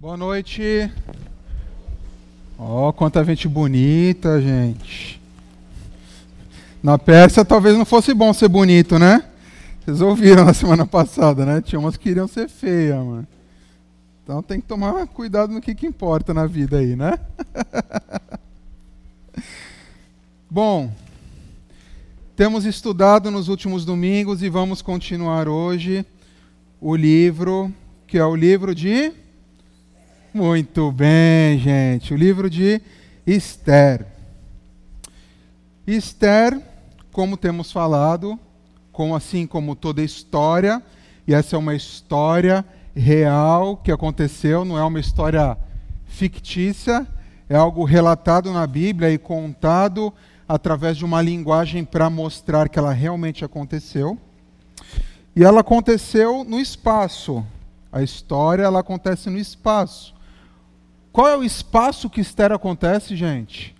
Boa noite. Ó, oh, quanta gente bonita, gente. Na Pérsia talvez não fosse bom ser bonito, né? Vocês ouviram na semana passada, né? Tinha umas que queriam ser feias, mano. Então tem que tomar cuidado no que, que importa na vida aí, né? bom, temos estudado nos últimos domingos e vamos continuar hoje o livro, que é o livro de muito bem, gente. O livro de Esther. Esther, como temos falado, como assim como toda história, e essa é uma história real que aconteceu, não é uma história fictícia, é algo relatado na Bíblia e contado através de uma linguagem para mostrar que ela realmente aconteceu. E ela aconteceu no espaço. A história ela acontece no espaço. Qual é o espaço que Esther acontece, gente?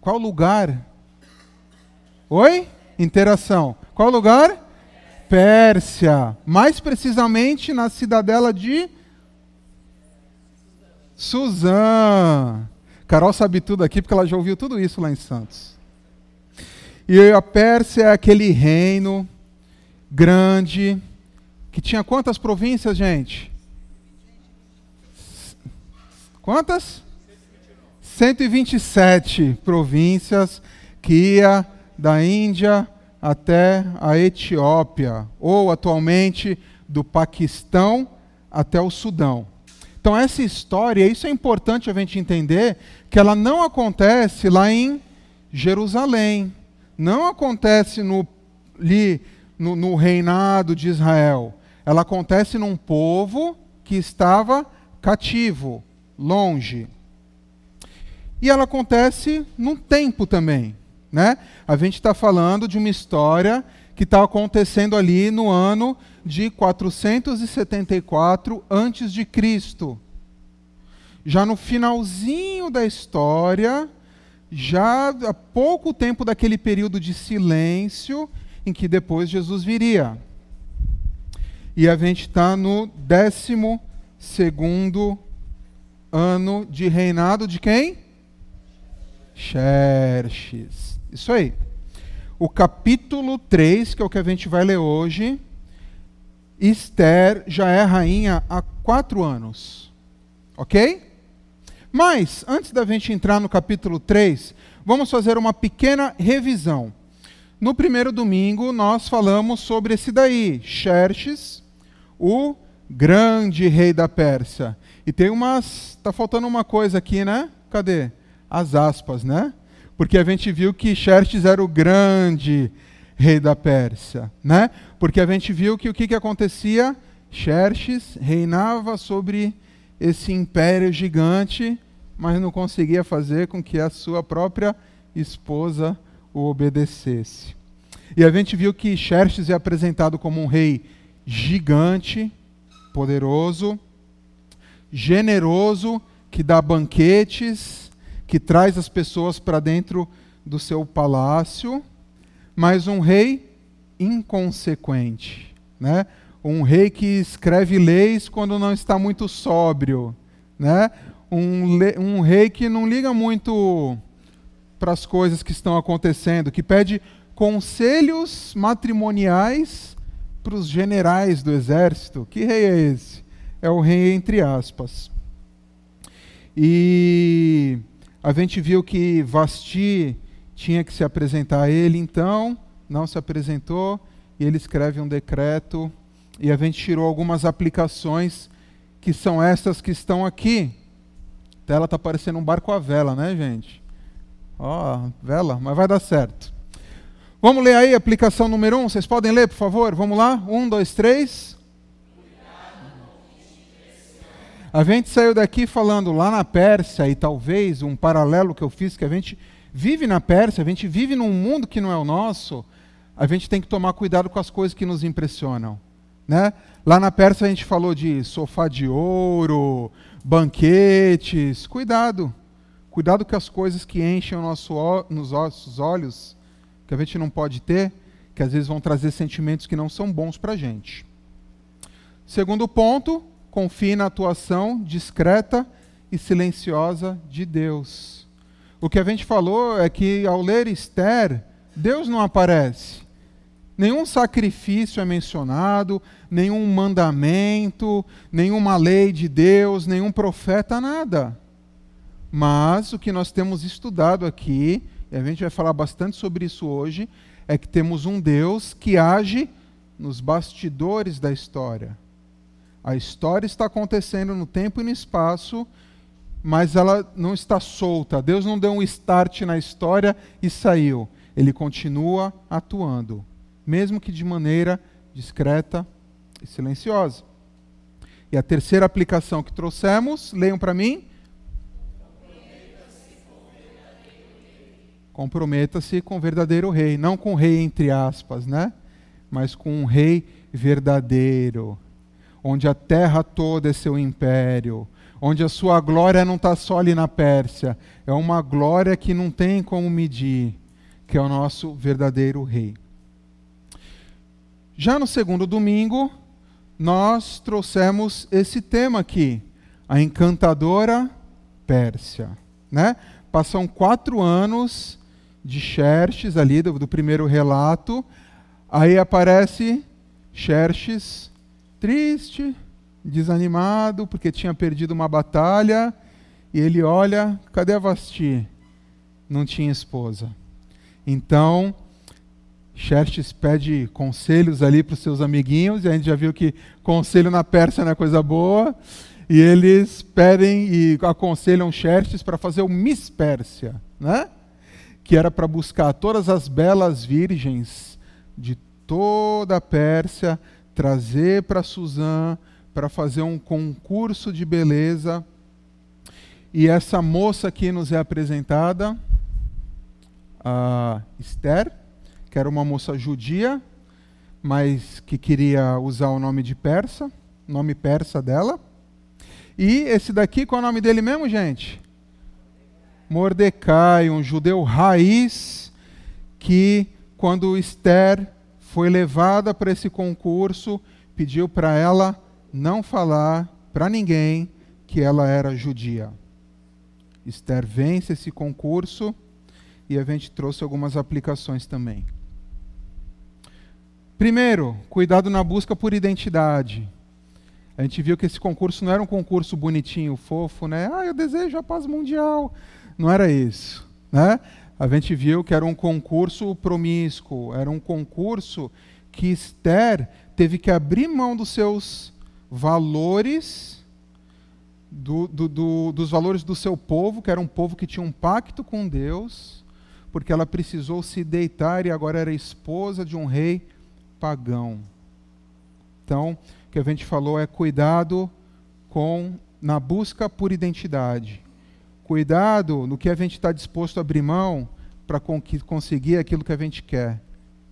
Qual lugar? Oi? Interação. Qual lugar? Pérsia. Mais precisamente na cidadela de Suzã. Carol sabe tudo aqui porque ela já ouviu tudo isso lá em Santos. E a Pérsia é aquele reino grande que tinha quantas províncias, gente? Quantas? 127 províncias que ia da Índia até a Etiópia, ou atualmente do Paquistão até o Sudão. Então, essa história, isso é importante a gente entender, que ela não acontece lá em Jerusalém, não acontece no, ali, no, no reinado de Israel. Ela acontece num povo que estava cativo, longe. E ela acontece num tempo também. Né? A gente está falando de uma história que está acontecendo ali no ano de 474 antes de Cristo. Já no finalzinho da história, já há pouco tempo daquele período de silêncio em que depois Jesus viria. E a gente está no décimo segundo ano de reinado de quem? Xerxes. Isso aí. O capítulo 3, que é o que a gente vai ler hoje, Esther já é rainha há quatro anos. Ok? Mas, antes da gente entrar no capítulo 3, vamos fazer uma pequena revisão. No primeiro domingo, nós falamos sobre esse daí, Xerxes, o grande rei da Pérsia. E tem umas. Tá faltando uma coisa aqui, né? Cadê? As aspas, né? Porque a gente viu que Xerxes era o grande rei da Pérsia, né? Porque a gente viu que o que, que acontecia? Xerxes reinava sobre esse império gigante, mas não conseguia fazer com que a sua própria esposa o obedecesse. E a gente viu que Xerxes é apresentado como um rei gigante, poderoso, generoso, que dá banquetes, que traz as pessoas para dentro do seu palácio, mas um rei inconsequente, né? Um rei que escreve leis quando não está muito sóbrio, né? Um, um rei que não liga muito para as coisas que estão acontecendo, que pede conselhos matrimoniais para os generais do exército. Que rei é esse? É o rei entre aspas. E a gente viu que Vasti tinha que se apresentar a ele, então não se apresentou, e ele escreve um decreto, e a gente tirou algumas aplicações que são essas que estão aqui. A tela está parecendo um barco a vela, né, gente? Ó, oh, vela, mas vai dar certo. Vamos ler aí a aplicação número um. Vocês podem ler, por favor? Vamos lá? Um, dois, três. A gente saiu daqui falando lá na Pérsia, e talvez um paralelo que eu fiz, que a gente vive na Pérsia, a gente vive num mundo que não é o nosso, a gente tem que tomar cuidado com as coisas que nos impressionam. Né? Lá na Pérsia a gente falou de sofá de ouro, banquetes. Cuidado. Cuidado com as coisas que enchem o nosso, nos nossos olhos que a gente não pode ter, que às vezes vão trazer sentimentos que não são bons para a gente. Segundo ponto, confie na atuação discreta e silenciosa de Deus. O que a gente falou é que ao ler Esther, Deus não aparece. Nenhum sacrifício é mencionado, nenhum mandamento, nenhuma lei de Deus, nenhum profeta, nada. Mas o que nós temos estudado aqui, e a gente vai falar bastante sobre isso hoje, é que temos um Deus que age nos bastidores da história. A história está acontecendo no tempo e no espaço, mas ela não está solta. Deus não deu um start na história e saiu. Ele continua atuando mesmo que de maneira discreta e silenciosa. E a terceira aplicação que trouxemos, leiam para mim. Comprometa-se com o verdadeiro rei, não com o rei entre aspas, né? Mas com um rei verdadeiro, onde a terra toda é seu império, onde a sua glória não está só ali na Pérsia, é uma glória que não tem como medir, que é o nosso verdadeiro rei. Já no segundo domingo, nós trouxemos esse tema aqui, a encantadora Pérsia. Né? Passam quatro anos de Xerxes ali, do, do primeiro relato. Aí aparece Xerxes triste, desanimado, porque tinha perdido uma batalha. E ele olha, cadê a Vasti? Não tinha esposa. Então, Xerxes pede conselhos ali para os seus amiguinhos, e a gente já viu que conselho na Pérsia não é coisa boa, e eles pedem e aconselham Xerxes para fazer o Miss Pérsia, né? que era para buscar todas as belas virgens de toda a Pérsia, trazer para Suzã, para fazer um concurso de beleza. E essa moça aqui nos é apresentada, a Esther, que era uma moça judia, mas que queria usar o nome de persa, nome persa dela. E esse daqui, qual é o nome dele mesmo, gente? Mordecai, um judeu raiz, que quando Esther foi levada para esse concurso, pediu para ela não falar para ninguém que ela era judia. Esther vence esse concurso e a gente trouxe algumas aplicações também. Primeiro, cuidado na busca por identidade. A gente viu que esse concurso não era um concurso bonitinho, fofo, né? Ah, eu desejo a paz mundial. Não era isso, né? A gente viu que era um concurso promíscuo, era um concurso que Esther teve que abrir mão dos seus valores, do, do, do, dos valores do seu povo, que era um povo que tinha um pacto com Deus, porque ela precisou se deitar e agora era esposa de um rei pagão. Então, o que a gente falou é cuidado com na busca por identidade. Cuidado no que a gente está disposto a abrir mão para conseguir aquilo que a gente quer.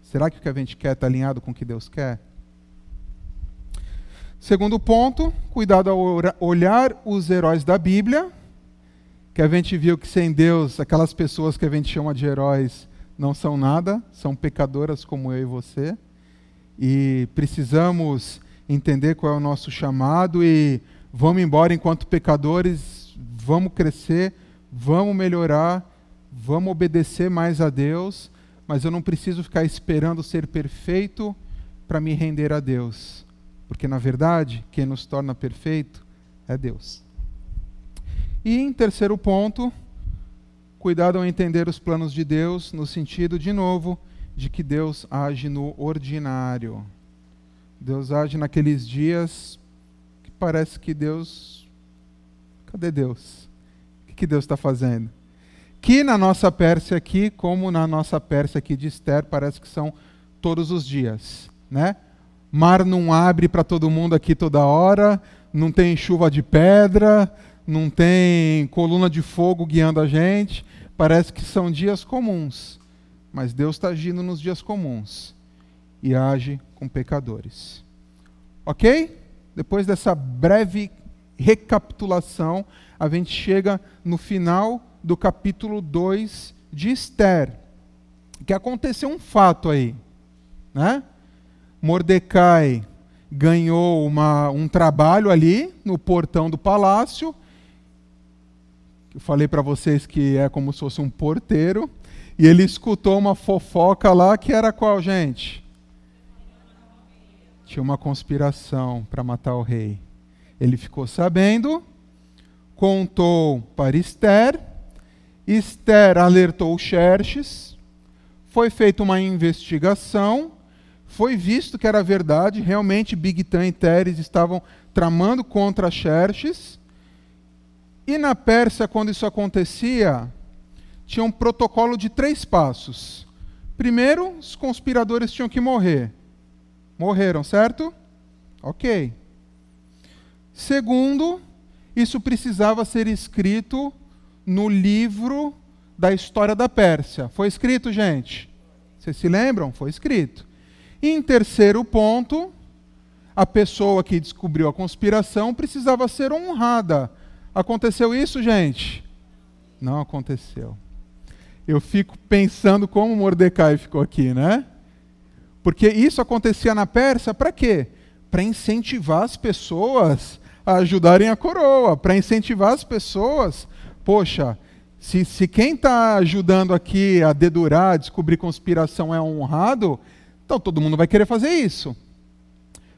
Será que o que a gente quer está alinhado com o que Deus quer? Segundo ponto, cuidado ao olhar os heróis da Bíblia, que a gente viu que sem Deus, aquelas pessoas que a gente chama de heróis não são nada, são pecadoras como eu e você e precisamos entender qual é o nosso chamado e vamos embora enquanto pecadores, vamos crescer, vamos melhorar, vamos obedecer mais a Deus, mas eu não preciso ficar esperando ser perfeito para me render a Deus, porque na verdade quem nos torna perfeito é Deus. E em terceiro ponto, cuidado ao entender os planos de Deus, no sentido, de novo, de que Deus age no ordinário. Deus age naqueles dias que parece que Deus. Cadê Deus? O que Deus está fazendo? Que na nossa Pérsia aqui, como na nossa Pérsia aqui de Esther, parece que são todos os dias, né? Mar não abre para todo mundo aqui toda hora, não tem chuva de pedra, não tem coluna de fogo guiando a gente. Parece que são dias comuns mas Deus está agindo nos dias comuns e age com pecadores. Ok? Depois dessa breve recapitulação, a gente chega no final do capítulo 2 de Esther. Que aconteceu um fato aí. Né? Mordecai ganhou uma, um trabalho ali no portão do palácio. Eu falei para vocês que é como se fosse um porteiro. E ele escutou uma fofoca lá que era qual, gente? Tinha uma conspiração para matar o rei. Ele ficou sabendo, contou para Esther, Esther alertou Xerxes, foi feita uma investigação, foi visto que era verdade, realmente Bigtan e Teres estavam tramando contra Xerxes. E na Pérsia, quando isso acontecia, tinha um protocolo de três passos. Primeiro, os conspiradores tinham que morrer. Morreram, certo? Ok. Segundo, isso precisava ser escrito no livro da história da Pérsia. Foi escrito, gente? Vocês se lembram? Foi escrito. E em terceiro ponto, a pessoa que descobriu a conspiração precisava ser honrada. Aconteceu isso, gente? Não aconteceu eu fico pensando como Mordecai ficou aqui, né? Porque isso acontecia na Pérsia para quê? Para incentivar as pessoas a ajudarem a coroa, para incentivar as pessoas. Poxa, se, se quem está ajudando aqui a dedurar, a descobrir conspiração é honrado, então todo mundo vai querer fazer isso.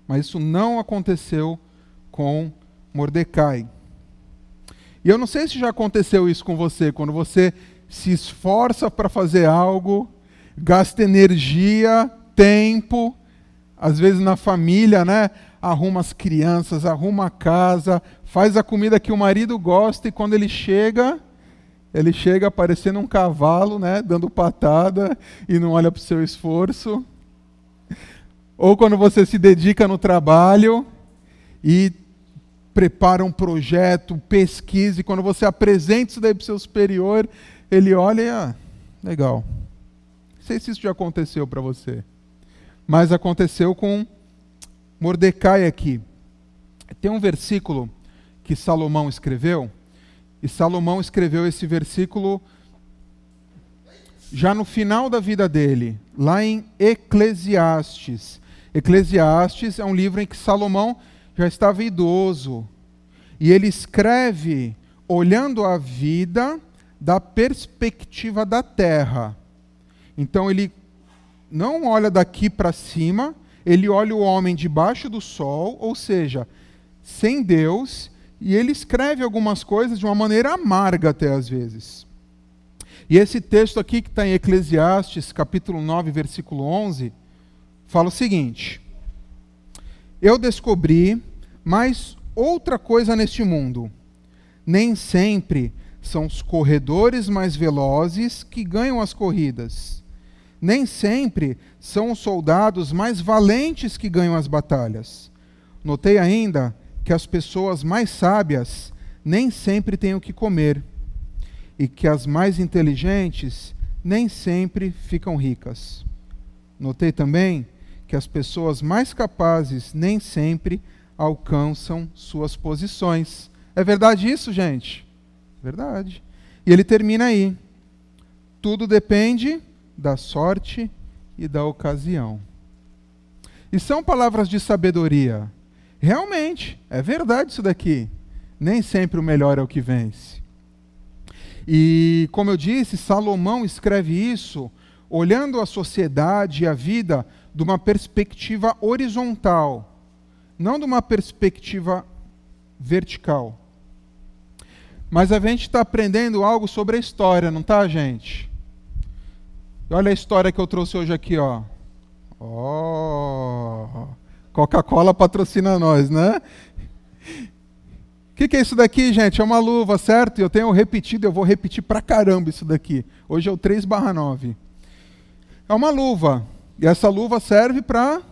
Mas isso não aconteceu com Mordecai. E eu não sei se já aconteceu isso com você, quando você se esforça para fazer algo, gasta energia, tempo, às vezes na família, né? Arruma as crianças, arruma a casa, faz a comida que o marido gosta e quando ele chega, ele chega parecendo um cavalo, né? Dando patada e não olha para o seu esforço. Ou quando você se dedica no trabalho e prepara um projeto, pesquisa, e quando você apresenta isso daí para o seu superior, ele olha e, ah, legal. Não sei se isso já aconteceu para você. Mas aconteceu com Mordecai aqui. Tem um versículo que Salomão escreveu, e Salomão escreveu esse versículo já no final da vida dele, lá em Eclesiastes. Eclesiastes é um livro em que Salomão já estava idoso. E ele escreve olhando a vida da perspectiva da terra. Então ele não olha daqui para cima, ele olha o homem debaixo do sol, ou seja, sem Deus, e ele escreve algumas coisas de uma maneira amarga até às vezes. E esse texto aqui, que está em Eclesiastes, capítulo 9, versículo 11, fala o seguinte: Eu descobri mais outra coisa neste mundo. Nem sempre são os corredores mais velozes que ganham as corridas. Nem sempre são os soldados mais valentes que ganham as batalhas. Notei ainda que as pessoas mais sábias nem sempre têm o que comer, e que as mais inteligentes nem sempre ficam ricas. Notei também que as pessoas mais capazes nem sempre alcançam suas posições. É verdade isso, gente? Verdade. E ele termina aí. Tudo depende da sorte e da ocasião. E são palavras de sabedoria. Realmente, é verdade isso daqui. Nem sempre o melhor é o que vence. E, como eu disse, Salomão escreve isso olhando a sociedade e a vida de uma perspectiva horizontal, não de uma perspectiva vertical. Mas a gente está aprendendo algo sobre a história, não está, gente? Olha a história que eu trouxe hoje aqui, ó. Oh, Coca-Cola patrocina nós, né? O que, que, é isso daqui, gente? É uma luva, certo? Eu tenho repetido, eu vou repetir pra caramba isso daqui. Hoje é o 3 barra 9. É uma luva. E essa luva serve para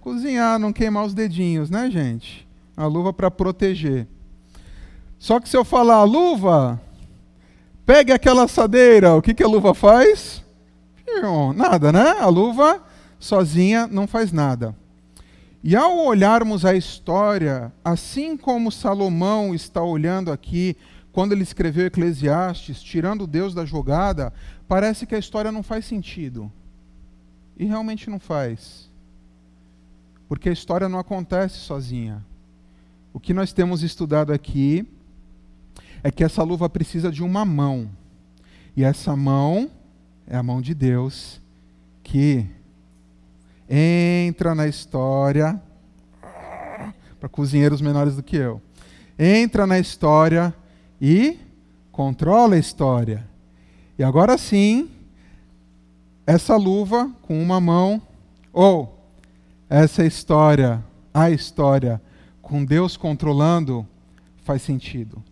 cozinhar, não queimar os dedinhos, né, gente? A luva para proteger. Só que se eu falar luva, pegue aquela assadeira, o que, que a luva faz? Nada, né? A luva sozinha não faz nada. E ao olharmos a história, assim como Salomão está olhando aqui, quando ele escreveu Eclesiastes, tirando Deus da jogada, parece que a história não faz sentido. E realmente não faz. Porque a história não acontece sozinha. O que nós temos estudado aqui é que essa luva precisa de uma mão. E essa mão é a mão de Deus que entra na história para cozinheiros menores do que eu. Entra na história e controla a história. E agora sim, essa luva com uma mão, ou essa história, a história com Deus controlando, faz sentido.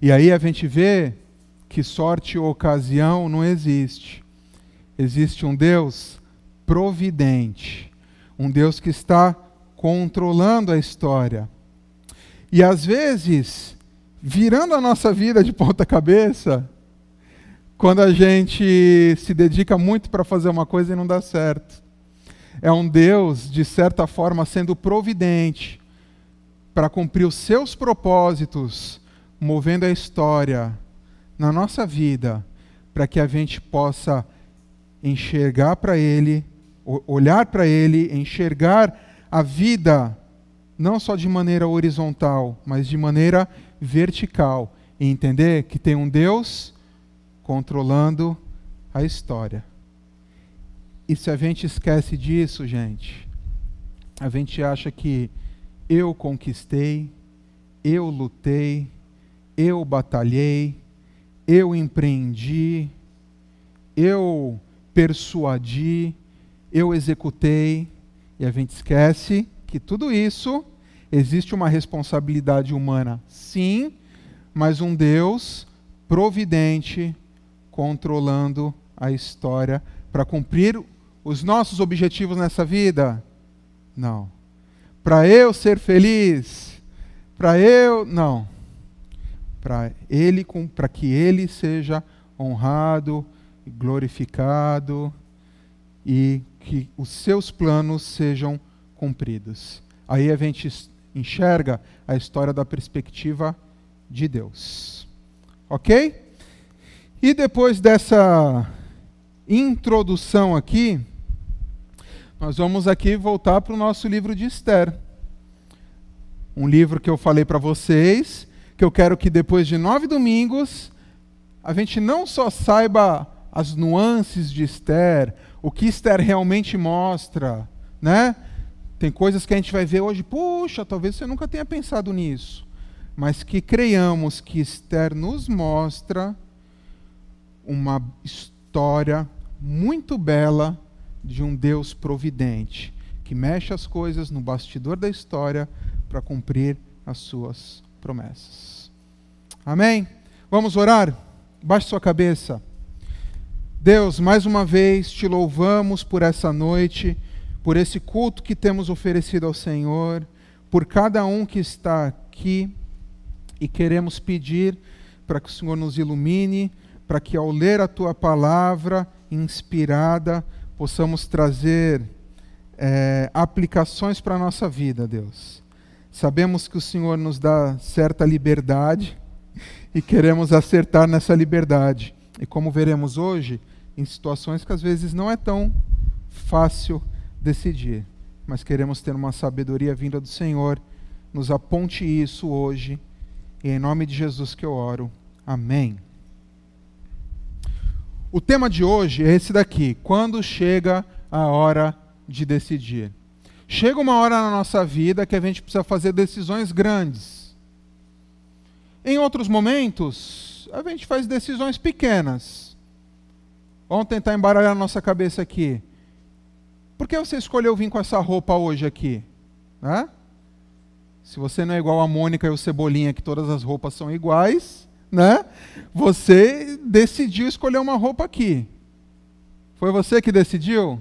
E aí a gente vê que sorte ou ocasião não existe. Existe um Deus providente, um Deus que está controlando a história. E às vezes, virando a nossa vida de ponta cabeça, quando a gente se dedica muito para fazer uma coisa e não dá certo. É um Deus, de certa forma, sendo providente para cumprir os seus propósitos, movendo a história na nossa vida, para que a gente possa enxergar para Ele, olhar para Ele, enxergar a vida não só de maneira horizontal, mas de maneira vertical e entender que tem um Deus controlando a história. E se a gente esquece disso, gente, a gente acha que eu conquistei, eu lutei, eu batalhei, eu empreendi, eu persuadi, eu executei, e a gente esquece que tudo isso existe uma responsabilidade humana, sim, mas um Deus providente controlando a história para cumprir os nossos objetivos nessa vida? Não. Para eu ser feliz, para eu, não. Para ele para que ele seja honrado, glorificado e que os seus planos sejam cumpridos. Aí a gente enxerga a história da perspectiva de Deus. Ok? E depois dessa introdução aqui, nós vamos aqui voltar para o nosso livro de Esther. Um livro que eu falei para vocês, que eu quero que depois de nove domingos, a gente não só saiba as nuances de Esther, o que Esther realmente mostra, né? Tem coisas que a gente vai ver hoje, puxa, talvez você nunca tenha pensado nisso, mas que creiamos que Esther nos mostra uma história muito bela de um Deus providente, que mexe as coisas no bastidor da história para cumprir as suas promessas. Amém? Vamos orar? Baixe sua cabeça. Deus, mais uma vez te louvamos por essa noite, por esse culto que temos oferecido ao Senhor, por cada um que está aqui e queremos pedir para que o Senhor nos ilumine, para que ao ler a tua palavra inspirada possamos trazer é, aplicações para a nossa vida, Deus. Sabemos que o Senhor nos dá certa liberdade e queremos acertar nessa liberdade. E como veremos hoje, em situações que às vezes não é tão fácil decidir, mas queremos ter uma sabedoria vinda do Senhor. Nos aponte isso hoje, e em nome de Jesus que eu oro. Amém. O tema de hoje é esse daqui: quando chega a hora de decidir. Chega uma hora na nossa vida que a gente precisa fazer decisões grandes. Em outros momentos, a gente faz decisões pequenas Vamos tentar embaralhar a nossa cabeça aqui. Por que você escolheu vir com essa roupa hoje aqui? Né? Se você não é igual a Mônica e o Cebolinha, que todas as roupas são iguais, né? Você decidiu escolher uma roupa aqui. Foi você que decidiu?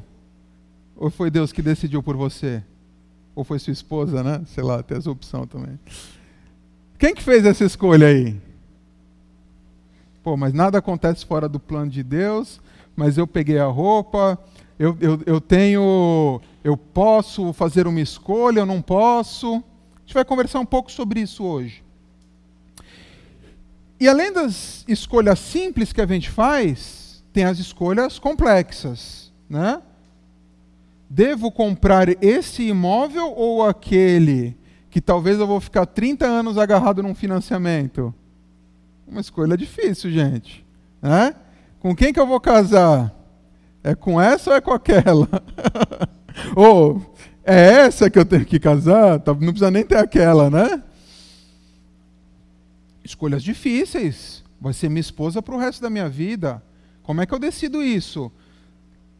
Ou foi Deus que decidiu por você? Ou foi sua esposa, né? Sei lá, tem essa opção também. Quem que fez essa escolha aí? Pô, mas nada acontece fora do plano de Deus mas eu peguei a roupa, eu, eu, eu tenho, eu posso fazer uma escolha, eu não posso. A gente vai conversar um pouco sobre isso hoje. E além das escolhas simples que a gente faz, tem as escolhas complexas, né? Devo comprar esse imóvel ou aquele que talvez eu vou ficar 30 anos agarrado num financiamento? Uma escolha difícil, gente. Né? Com quem que eu vou casar? É com essa ou é com aquela? ou é essa que eu tenho que casar? Tá, não precisa nem ter aquela, né? Escolhas difíceis. Vai ser minha esposa para o resto da minha vida. Como é que eu decido isso?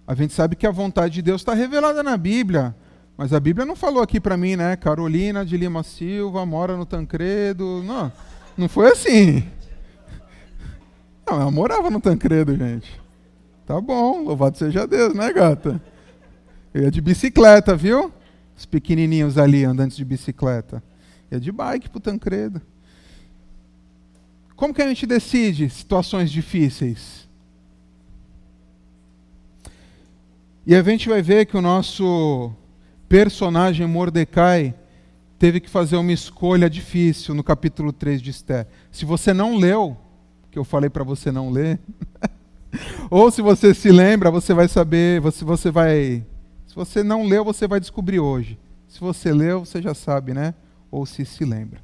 A gente sabe que a vontade de Deus está revelada na Bíblia. Mas a Bíblia não falou aqui para mim, né? Carolina de Lima Silva mora no Tancredo. Não, não foi assim. Não, ela morava no Tancredo, gente. Tá bom, louvado seja Deus, né, gata? Eu ia de bicicleta, viu? Os pequenininhos ali andando de bicicleta. Ia de bike pro Tancredo. Como que a gente decide situações difíceis? E a gente vai ver que o nosso personagem Mordecai teve que fazer uma escolha difícil no capítulo 3 de Esther. Se você não leu, que eu falei para você não ler, ou se você se lembra, você vai saber, você, você vai. Se você não leu, você vai descobrir hoje. Se você leu, você já sabe, né? Ou se se lembra.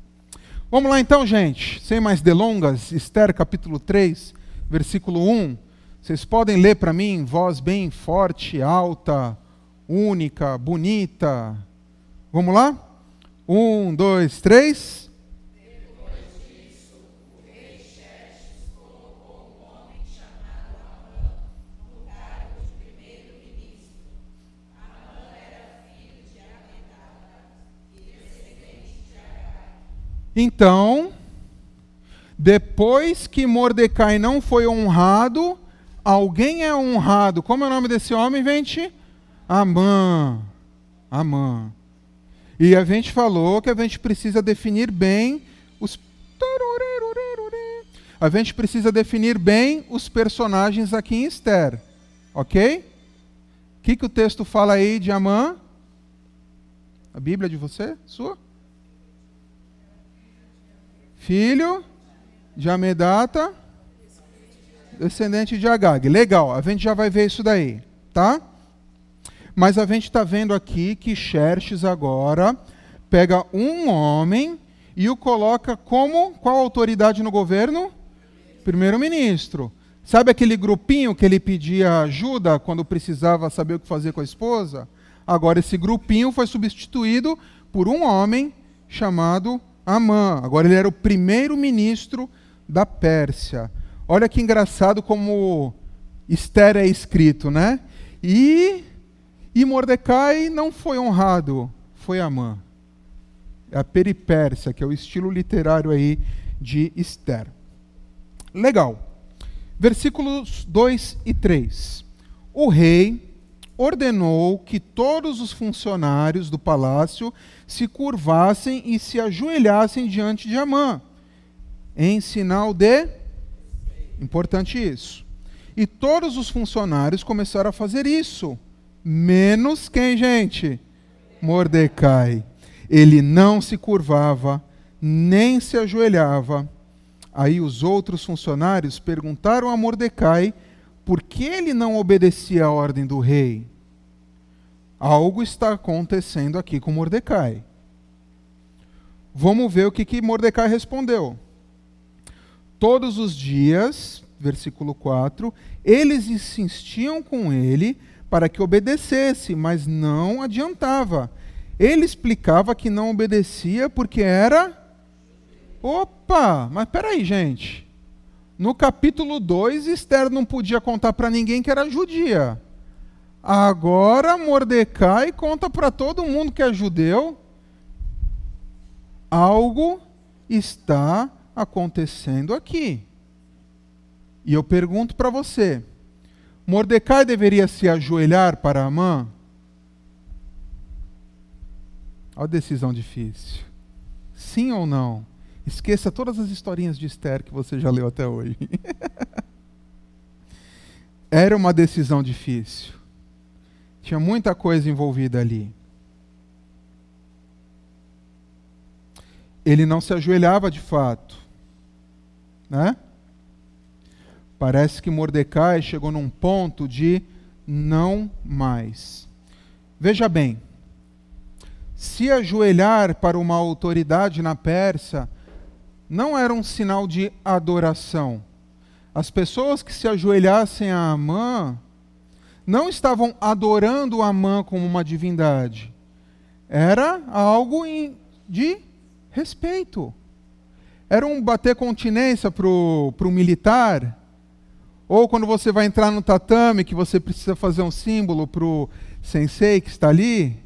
Vamos lá então, gente, sem mais delongas, Esther capítulo 3, versículo 1. Vocês podem ler para mim, voz bem forte, alta, única, bonita. Vamos lá? Um, dois, três. Então, depois que Mordecai não foi honrado, alguém é honrado. Como é o nome desse homem, gente? Amã. Amã. E a gente falou que a gente precisa definir bem os. A gente precisa definir bem os personagens aqui em Esther. Ok? O que, que o texto fala aí de Amã? A Bíblia de você? Sua? filho de Amedata, descendente de Agag. Legal, a gente já vai ver isso daí, tá? Mas a gente está vendo aqui que Xerxes agora pega um homem e o coloca como qual autoridade no governo? Primeiro-ministro. Sabe aquele grupinho que ele pedia ajuda quando precisava saber o que fazer com a esposa? Agora esse grupinho foi substituído por um homem chamado Amã. Agora ele era o primeiro ministro da Pérsia. Olha que engraçado como Esther é escrito, né? E, e Mordecai não foi honrado, foi Amã. É a peripérsia, que é o estilo literário aí de Esther. Legal. Versículos 2 e 3. O rei ordenou que todos os funcionários do palácio se curvassem e se ajoelhassem diante de Amã, em sinal de. Importante isso. E todos os funcionários começaram a fazer isso, menos quem, gente? Mordecai. Ele não se curvava, nem se ajoelhava. Aí os outros funcionários perguntaram a Mordecai por que ele não obedecia à ordem do rei. Algo está acontecendo aqui com Mordecai. Vamos ver o que, que Mordecai respondeu. Todos os dias, versículo 4, eles insistiam com ele para que obedecesse, mas não adiantava. Ele explicava que não obedecia porque era. Opa! Mas peraí, gente. No capítulo 2, Esther não podia contar para ninguém que era judia. Agora Mordecai conta para todo mundo que é judeu. Algo está acontecendo aqui. E eu pergunto para você: Mordecai deveria se ajoelhar para Amã? Olha a decisão difícil. Sim ou não? Esqueça todas as historinhas de Esther que você já leu até hoje. Era uma decisão difícil. Tinha muita coisa envolvida ali. Ele não se ajoelhava de fato. Né? Parece que Mordecai chegou num ponto de não mais. Veja bem, se ajoelhar para uma autoridade na Pérsia não era um sinal de adoração. As pessoas que se ajoelhassem a Amã não estavam adorando Amã como uma divindade. Era algo de respeito. Era um bater continência para o militar. Ou quando você vai entrar no tatame, que você precisa fazer um símbolo para o sensei que está ali.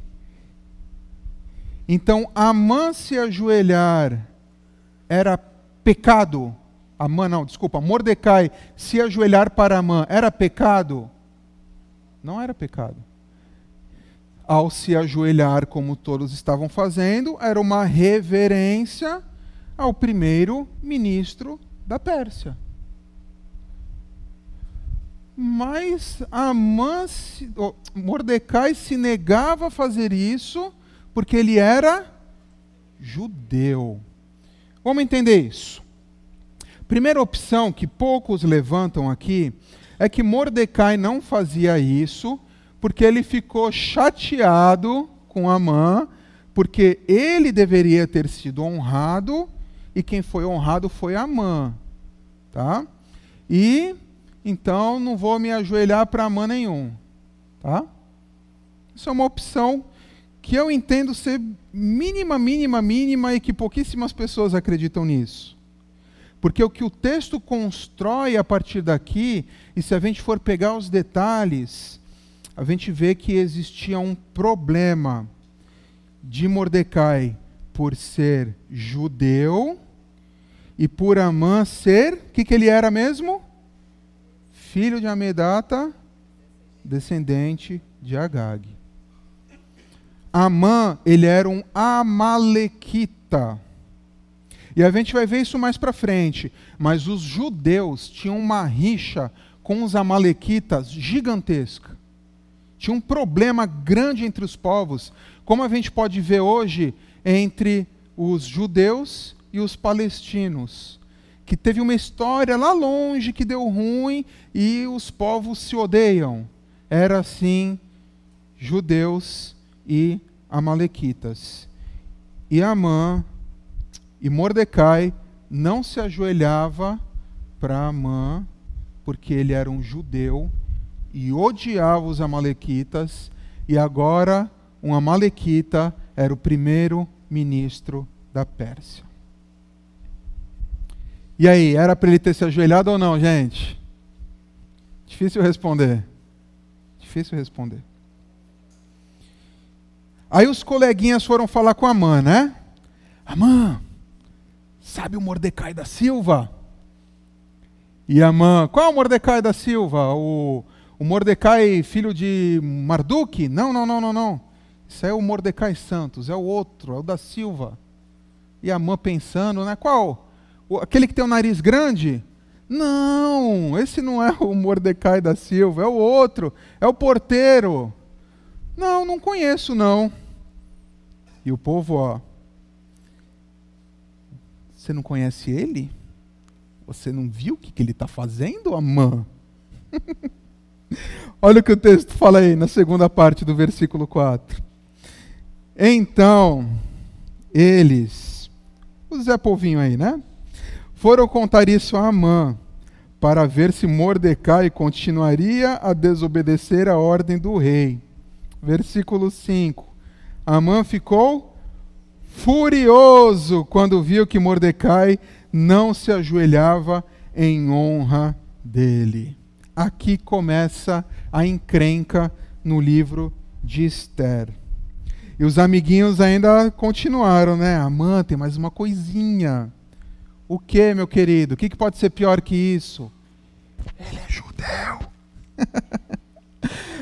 Então, Amã se ajoelhar era pecado. Amã, não, desculpa, Mordecai se ajoelhar para Amã era pecado? Não era pecado. Ao se ajoelhar, como todos estavam fazendo, era uma reverência ao primeiro ministro da Pérsia. Mas Amã, Mordecai se negava a fazer isso porque ele era judeu. Vamos entender isso. Primeira opção que poucos levantam aqui é que Mordecai não fazia isso porque ele ficou chateado com Amã, porque ele deveria ter sido honrado e quem foi honrado foi Amã, tá? E então não vou me ajoelhar para Amã nenhum, tá? Isso é uma opção que eu entendo ser mínima, mínima, mínima e que pouquíssimas pessoas acreditam nisso. Porque o que o texto constrói a partir daqui, e se a gente for pegar os detalhes, a gente vê que existia um problema de Mordecai por ser judeu e por Amã ser, o que, que ele era mesmo? Filho de Amedata, descendente de Agag. Amã, ele era um amalequita. E a gente vai ver isso mais para frente. Mas os judeus tinham uma rixa com os amalequitas gigantesca. Tinha um problema grande entre os povos, como a gente pode ver hoje entre os judeus e os palestinos, que teve uma história lá longe que deu ruim e os povos se odeiam. Era assim judeus e Amalequitas. E Amã e Mordecai não se ajoelhava para Amã, porque ele era um judeu e odiava os amalequitas, e agora um amalequita era o primeiro ministro da Pérsia. E aí, era para ele ter se ajoelhado ou não, gente? Difícil responder. Difícil responder. Aí os coleguinhas foram falar com a Amã, né? Amã, sabe o Mordecai da Silva? E a Amã, qual é o Mordecai da Silva? O, o Mordecai filho de Marduk? Não, não, não, não, não. Isso é o Mordecai Santos, é o outro, é o da Silva. E a Amã pensando, né? Qual? Aquele que tem o nariz grande? Não, esse não é o Mordecai da Silva, é o outro, é o porteiro. Não, não conheço não. E o povo, ó, você não conhece ele? Você não viu o que, que ele está fazendo, Amã? Olha o que o texto fala aí na segunda parte do versículo 4. Então, eles, o Zé Povinho aí, né? Foram contar isso a Amã, para ver se Mordecai continuaria a desobedecer a ordem do rei versículo 5. Amã ficou furioso quando viu que Mordecai não se ajoelhava em honra dele. Aqui começa a encrenca no livro de Esther. E os amiguinhos ainda continuaram, né? Amã, tem mais uma coisinha. O que, meu querido? O que, que pode ser pior que isso? Ele é judeu.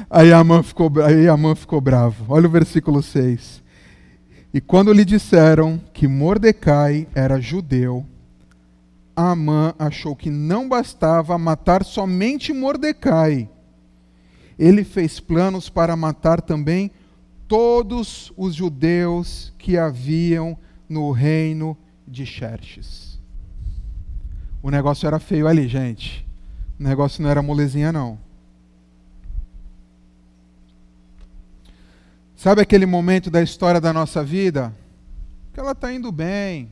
Aí Amã ficou, aí Amã ficou bravo. Olha o versículo 6. E quando lhe disseram que Mordecai era judeu, Amã achou que não bastava matar somente Mordecai. Ele fez planos para matar também todos os judeus que haviam no reino de Xerxes. O negócio era feio ali, gente. O negócio não era molezinha, não. Sabe aquele momento da história da nossa vida que ela está indo bem,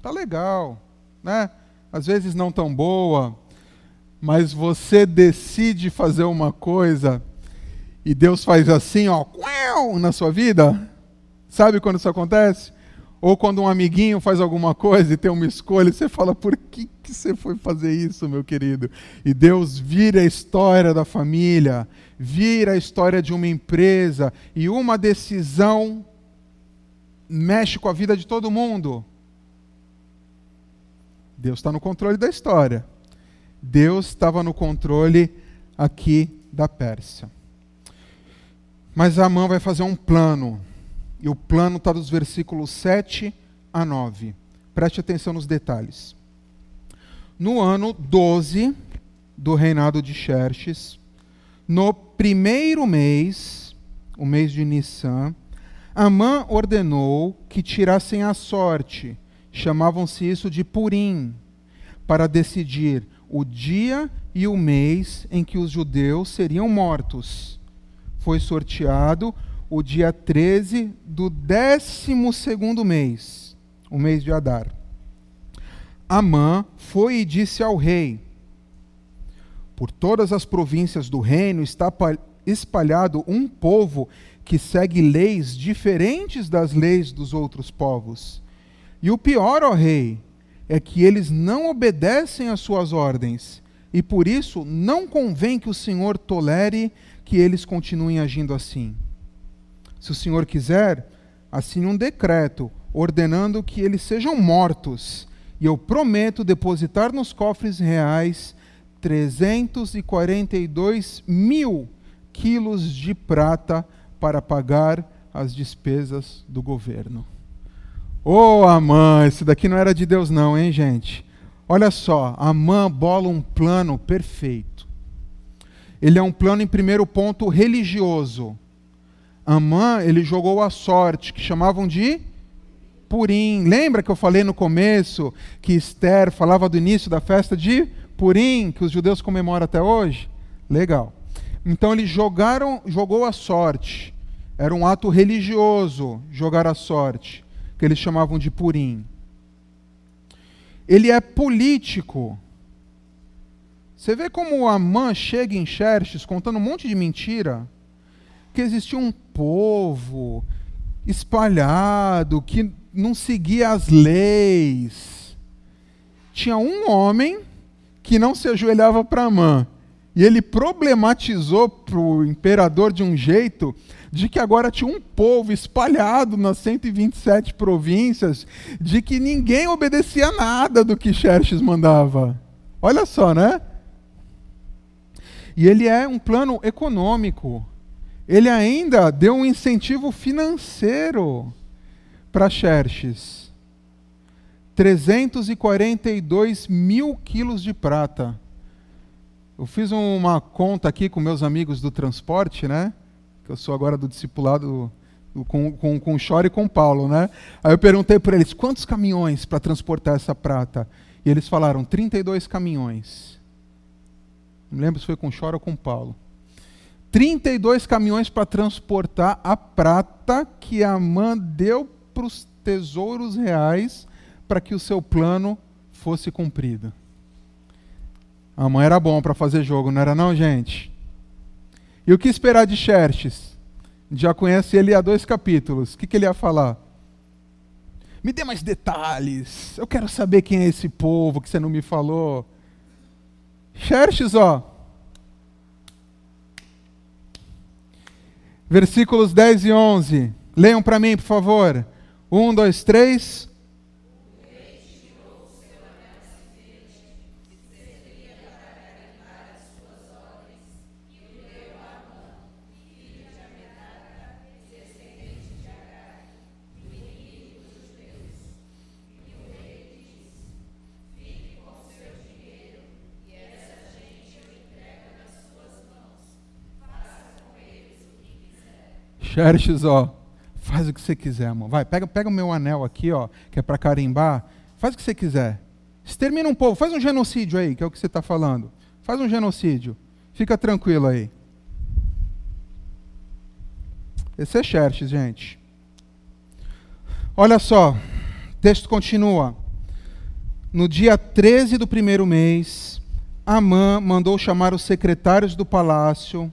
tá legal, né? Às vezes não tão boa, mas você decide fazer uma coisa e Deus faz assim, ó, na sua vida. Sabe quando isso acontece? Ou quando um amiguinho faz alguma coisa e tem uma escolha, você fala, por que, que você foi fazer isso, meu querido? E Deus vira a história da família, vira a história de uma empresa, e uma decisão mexe com a vida de todo mundo. Deus está no controle da história. Deus estava no controle aqui da Pérsia. Mas Amã vai fazer um plano. E o plano está dos versículos 7 a 9. Preste atenção nos detalhes. No ano 12 do reinado de Xerxes, no primeiro mês, o mês de Nissan, Amã ordenou que tirassem a sorte, chamavam-se isso de Purim, para decidir o dia e o mês em que os judeus seriam mortos. Foi sorteado o dia 13 do 12 mês, o mês de Adar. Amã foi e disse ao rei: Por todas as províncias do reino está espalhado um povo que segue leis diferentes das leis dos outros povos. E o pior, ó rei, é que eles não obedecem às suas ordens, e por isso não convém que o Senhor tolere que eles continuem agindo assim. Se o Senhor quiser, assine um decreto ordenando que eles sejam mortos, e eu prometo depositar nos cofres reais 342 mil quilos de prata para pagar as despesas do governo. Ô oh, Amã, esse daqui não era de Deus não, hein, gente? Olha só, Amã bola um plano perfeito. Ele é um plano, em primeiro ponto, religioso. Amã, ele jogou a sorte, que chamavam de Purim. Lembra que eu falei no começo que Esther falava do início da festa de Purim, que os judeus comemoram até hoje? Legal. Então eles jogaram, jogou a sorte. Era um ato religioso jogar a sorte, que eles chamavam de Purim. Ele é político. Você vê como Amã chega em Xerxes contando um monte de mentira? que existia um povo espalhado que não seguia as leis. Tinha um homem que não se ajoelhava para Amã. E ele problematizou para o imperador de um jeito de que agora tinha um povo espalhado nas 127 províncias, de que ninguém obedecia nada do que Xerxes mandava. Olha só, né? E ele é um plano econômico ele ainda deu um incentivo financeiro para Xerxes. 342 mil quilos de prata. Eu fiz uma conta aqui com meus amigos do transporte, né? Que eu sou agora do discipulado com, com, com o Chore e com o Paulo, né? Aí eu perguntei para eles, quantos caminhões para transportar essa prata? E eles falaram, 32 caminhões. Não lembro se foi com o Chore ou com o Paulo. 32 caminhões para transportar a prata que Amã deu para os tesouros reais para que o seu plano fosse cumprido. Amã era bom para fazer jogo, não era não, gente? E o que esperar de Xerxes? Já conhece ele há dois capítulos. O que, que ele ia falar? Me dê mais detalhes. Eu quero saber quem é esse povo que você não me falou. Xerxes, ó, versículos 10 e 11. Leiam para mim, por favor. Um, dois, três. Xerxes, ó, faz o que você quiser, amor. Vai, pega, pega o meu anel aqui, ó, que é para carimbar. Faz o que você quiser. Extermina um povo, faz um genocídio aí, que é o que você está falando. Faz um genocídio. Fica tranquilo aí. Esse é Xerxes, gente. Olha só, o texto continua. No dia 13 do primeiro mês, Amã mandou chamar os secretários do palácio,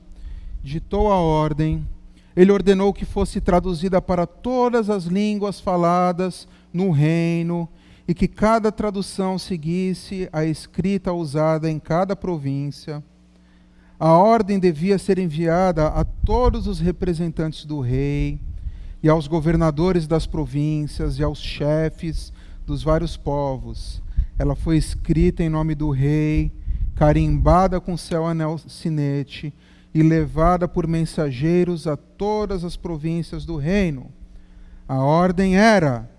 ditou a ordem. Ele ordenou que fosse traduzida para todas as línguas faladas no reino e que cada tradução seguisse a escrita usada em cada província. A ordem devia ser enviada a todos os representantes do rei e aos governadores das províncias e aos chefes dos vários povos. Ela foi escrita em nome do rei, carimbada com seu anel sinete e levada por mensageiros a todas as províncias do reino. A ordem era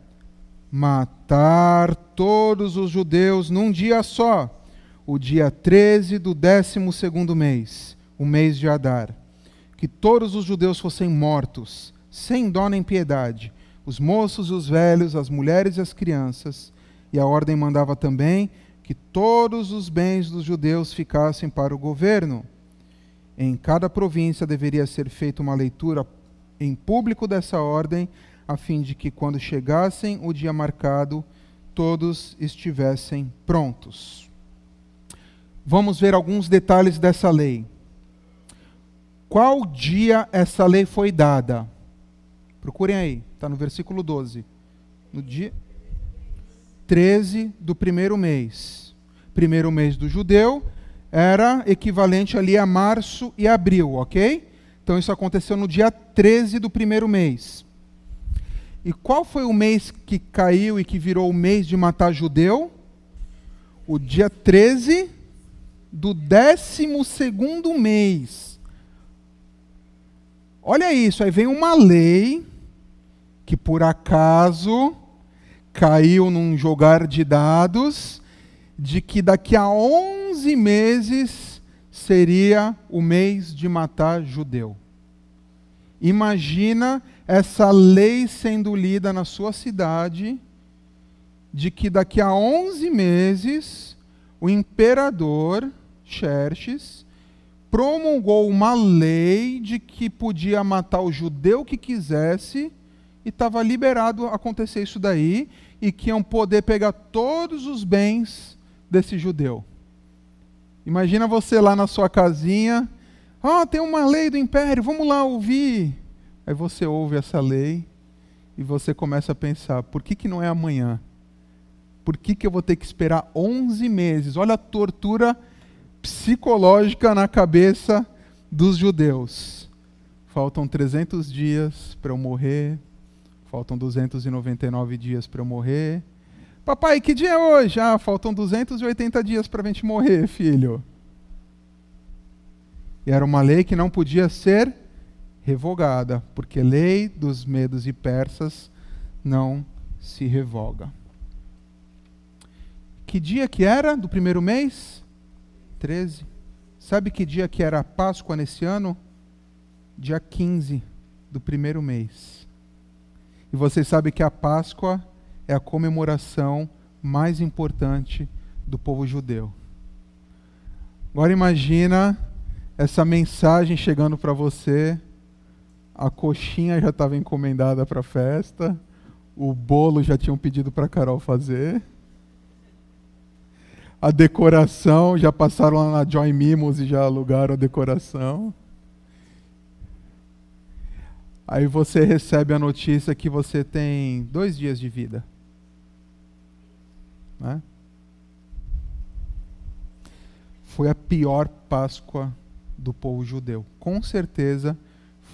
matar todos os judeus num dia só, o dia 13 do décimo segundo mês, o mês de Adar. Que todos os judeus fossem mortos sem dó nem piedade, os moços e os velhos, as mulheres e as crianças. E a ordem mandava também que todos os bens dos judeus ficassem para o governo. Em cada província deveria ser feita uma leitura em público dessa ordem, a fim de que, quando chegassem o dia marcado, todos estivessem prontos. Vamos ver alguns detalhes dessa lei. Qual dia essa lei foi dada? Procurem aí, está no versículo 12. No dia 13 do primeiro mês. Primeiro mês do judeu era equivalente ali a março e abril, ok? Então isso aconteceu no dia 13 do primeiro mês. E qual foi o mês que caiu e que virou o mês de matar judeu? O dia 13 do 12 segundo mês. Olha isso, aí vem uma lei que por acaso caiu num jogar de dados de que daqui a 11 meses seria o mês de matar judeu. Imagina essa lei sendo lida na sua cidade de que daqui a 11 meses o imperador Xerxes promulgou uma lei de que podia matar o judeu que quisesse e estava liberado acontecer isso daí e que iam poder pegar todos os bens desse judeu. Imagina você lá na sua casinha, ah, oh, tem uma lei do império, vamos lá ouvir. Aí você ouve essa lei e você começa a pensar, por que, que não é amanhã? Por que, que eu vou ter que esperar 11 meses? Olha a tortura psicológica na cabeça dos judeus. Faltam 300 dias para eu morrer, Faltam 299 dias para eu morrer. Papai, que dia é hoje? Ah, faltam 280 dias para a gente morrer, filho. E era uma lei que não podia ser revogada, porque lei dos medos e persas não se revoga. Que dia que era do primeiro mês? 13. Sabe que dia que era a Páscoa nesse ano? Dia 15 do primeiro mês. E vocês sabem que a Páscoa é a comemoração mais importante do povo judeu. Agora imagina essa mensagem chegando para você, a coxinha já estava encomendada para a festa, o bolo já tinham pedido para Carol fazer, a decoração, já passaram lá na Joy Mimos e já alugaram a decoração. Aí você recebe a notícia que você tem dois dias de vida. Né? Foi a pior Páscoa do povo judeu. Com certeza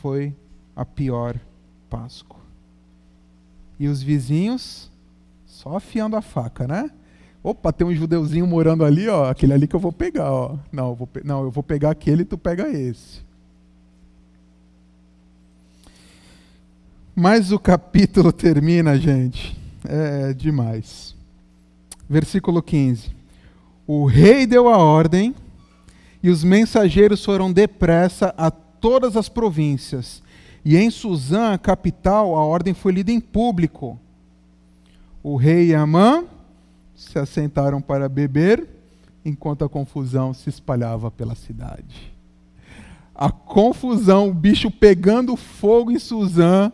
foi a pior Páscoa. E os vizinhos só afiando a faca, né? Opa, tem um judeuzinho morando ali, ó, aquele ali que eu vou pegar, ó. Não, eu vou, não, eu vou pegar aquele tu pega esse. Mas o capítulo termina, gente, é demais. Versículo 15. O rei deu a ordem e os mensageiros foram depressa a todas as províncias. E em Suzã, a capital, a ordem foi lida em público. O rei e Amã se assentaram para beber, enquanto a confusão se espalhava pela cidade. a confusão, o bicho pegando fogo em Suzã,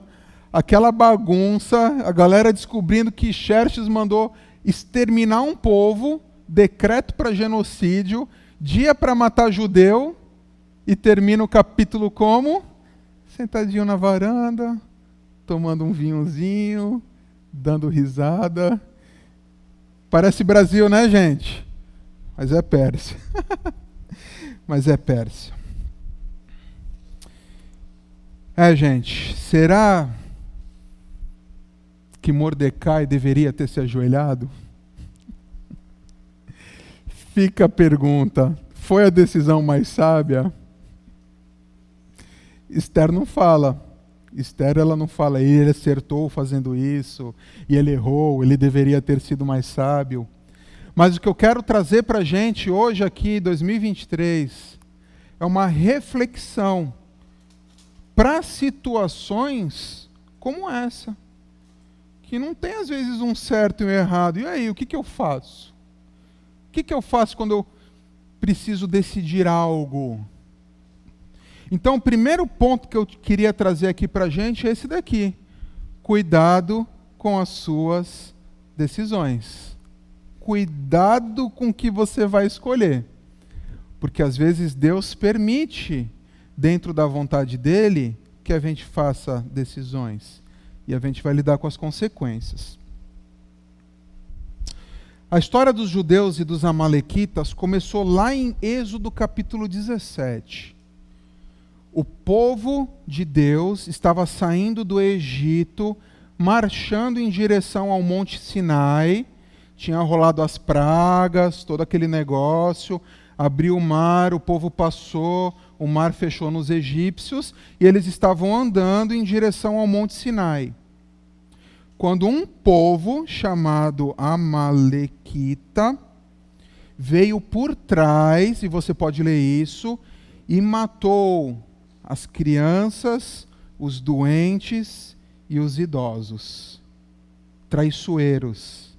aquela bagunça, a galera descobrindo que Xerxes mandou exterminar um povo, decreto para genocídio, dia para matar judeu, e termina o capítulo como? Sentadinho na varanda, tomando um vinhozinho, dando risada. Parece Brasil, né, gente? Mas é Pérsia. Mas é Pérsia. É, gente, será que Mordecai deveria ter se ajoelhado? Fica a pergunta: foi a decisão mais sábia? Esther não fala. Esther ela não fala, ele acertou fazendo isso, e ele errou, ele deveria ter sido mais sábio. Mas o que eu quero trazer para a gente hoje aqui, 2023, é uma reflexão para situações como essa, que não tem às vezes um certo e um errado. E aí, o que, que eu faço? O que, que eu faço quando eu preciso decidir algo? Então, o primeiro ponto que eu queria trazer aqui para a gente é esse daqui: cuidado com as suas decisões. Cuidado com o que você vai escolher. Porque às vezes Deus permite dentro da vontade dele que a gente faça decisões e a gente vai lidar com as consequências. A história dos judeus e dos amalequitas começou lá em Êxodo capítulo 17. O povo de Deus estava saindo do Egito, marchando em direção ao Monte Sinai. Tinha rolado as pragas, todo aquele negócio. Abriu o mar, o povo passou, o mar fechou nos egípcios e eles estavam andando em direção ao Monte Sinai. Quando um povo chamado Amalequita veio por trás, e você pode ler isso, e matou as crianças, os doentes e os idosos. Traiçoeiros.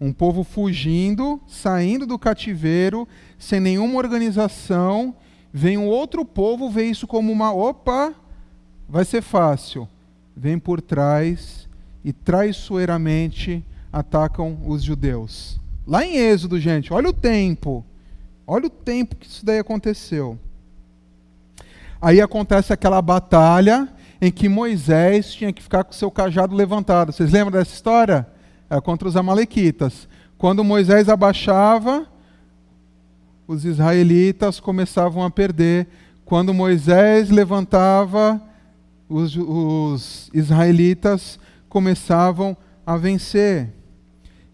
Um povo fugindo, saindo do cativeiro, sem nenhuma organização Vem um outro povo, vê isso como uma, opa, vai ser fácil. Vem por trás e traiçoeiramente atacam os judeus. Lá em Êxodo, gente, olha o tempo. Olha o tempo que isso daí aconteceu. Aí acontece aquela batalha em que Moisés tinha que ficar com seu cajado levantado. Vocês lembram dessa história? É contra os amalequitas. Quando Moisés abaixava, os israelitas começavam a perder. Quando Moisés levantava, os, os israelitas começavam a vencer.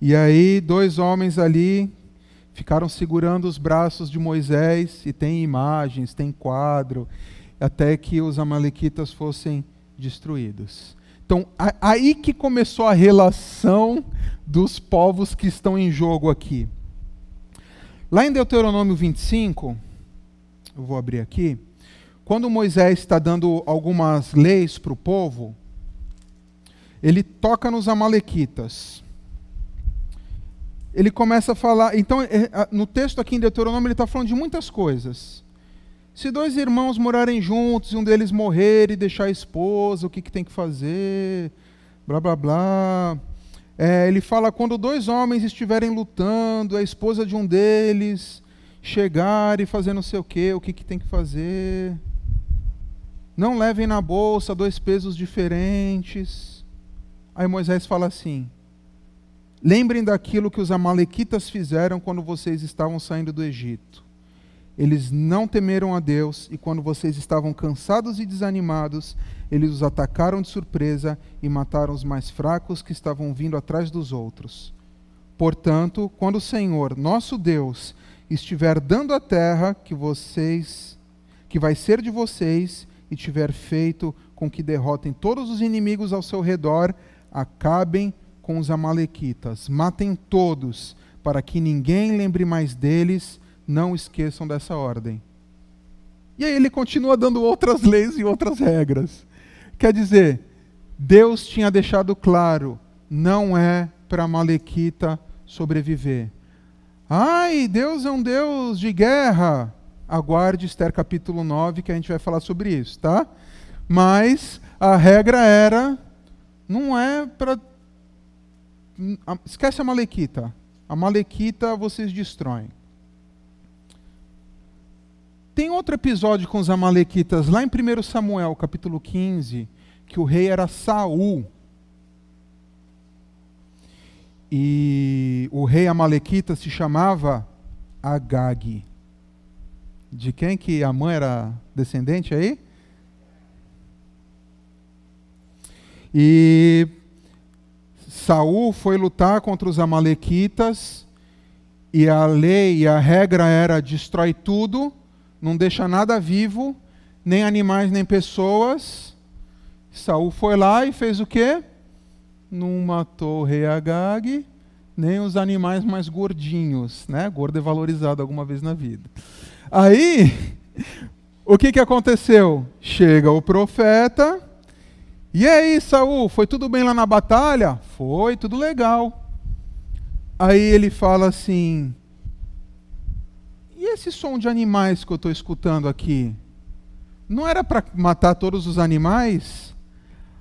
E aí, dois homens ali ficaram segurando os braços de Moisés, e tem imagens, tem quadro, até que os amalequitas fossem destruídos. Então, aí que começou a relação dos povos que estão em jogo aqui. Lá em Deuteronômio 25, eu vou abrir aqui, quando Moisés está dando algumas leis para o povo, ele toca nos Amalequitas. Ele começa a falar. Então, é, no texto aqui em Deuteronômio, ele está falando de muitas coisas. Se dois irmãos morarem juntos e um deles morrer e deixar a esposa, o que, que tem que fazer? Blá, blá, blá. É, ele fala: quando dois homens estiverem lutando, a esposa de um deles chegar e fazer não sei o que, o que, que tem que fazer. Não levem na bolsa dois pesos diferentes. Aí Moisés fala assim: Lembrem daquilo que os Amalequitas fizeram quando vocês estavam saindo do Egito. Eles não temeram a Deus, e quando vocês estavam cansados e desanimados, eles os atacaram de surpresa e mataram os mais fracos que estavam vindo atrás dos outros. Portanto, quando o Senhor, nosso Deus, estiver dando a terra que vocês que vai ser de vocês e tiver feito com que derrotem todos os inimigos ao seu redor, acabem com os amalequitas, matem todos, para que ninguém lembre mais deles não esqueçam dessa ordem. E aí ele continua dando outras leis e outras regras. Quer dizer, Deus tinha deixado claro, não é para Malequita sobreviver. Ai, Deus é um Deus de guerra. aguarde Esther capítulo 9, que a gente vai falar sobre isso, tá? Mas a regra era, não é para. Esquece a Malequita. A Malequita vocês destroem. Tem outro episódio com os Amalequitas, lá em 1 Samuel, capítulo 15, que o rei era Saul. E o rei Amalequita se chamava Agag. De quem que a mãe era descendente aí? E Saul foi lutar contra os amalequitas e a lei e a regra era destrói tudo, não deixa nada vivo, nem animais nem pessoas. Saul foi lá e fez o quê? Não matou o rei Agag, nem os animais mais gordinhos, né? Gordo é valorizado alguma vez na vida. Aí, o que, que aconteceu? Chega o profeta e aí, Saul, foi tudo bem lá na batalha? Foi, tudo legal. Aí ele fala assim: E esse som de animais que eu estou escutando aqui? Não era para matar todos os animais?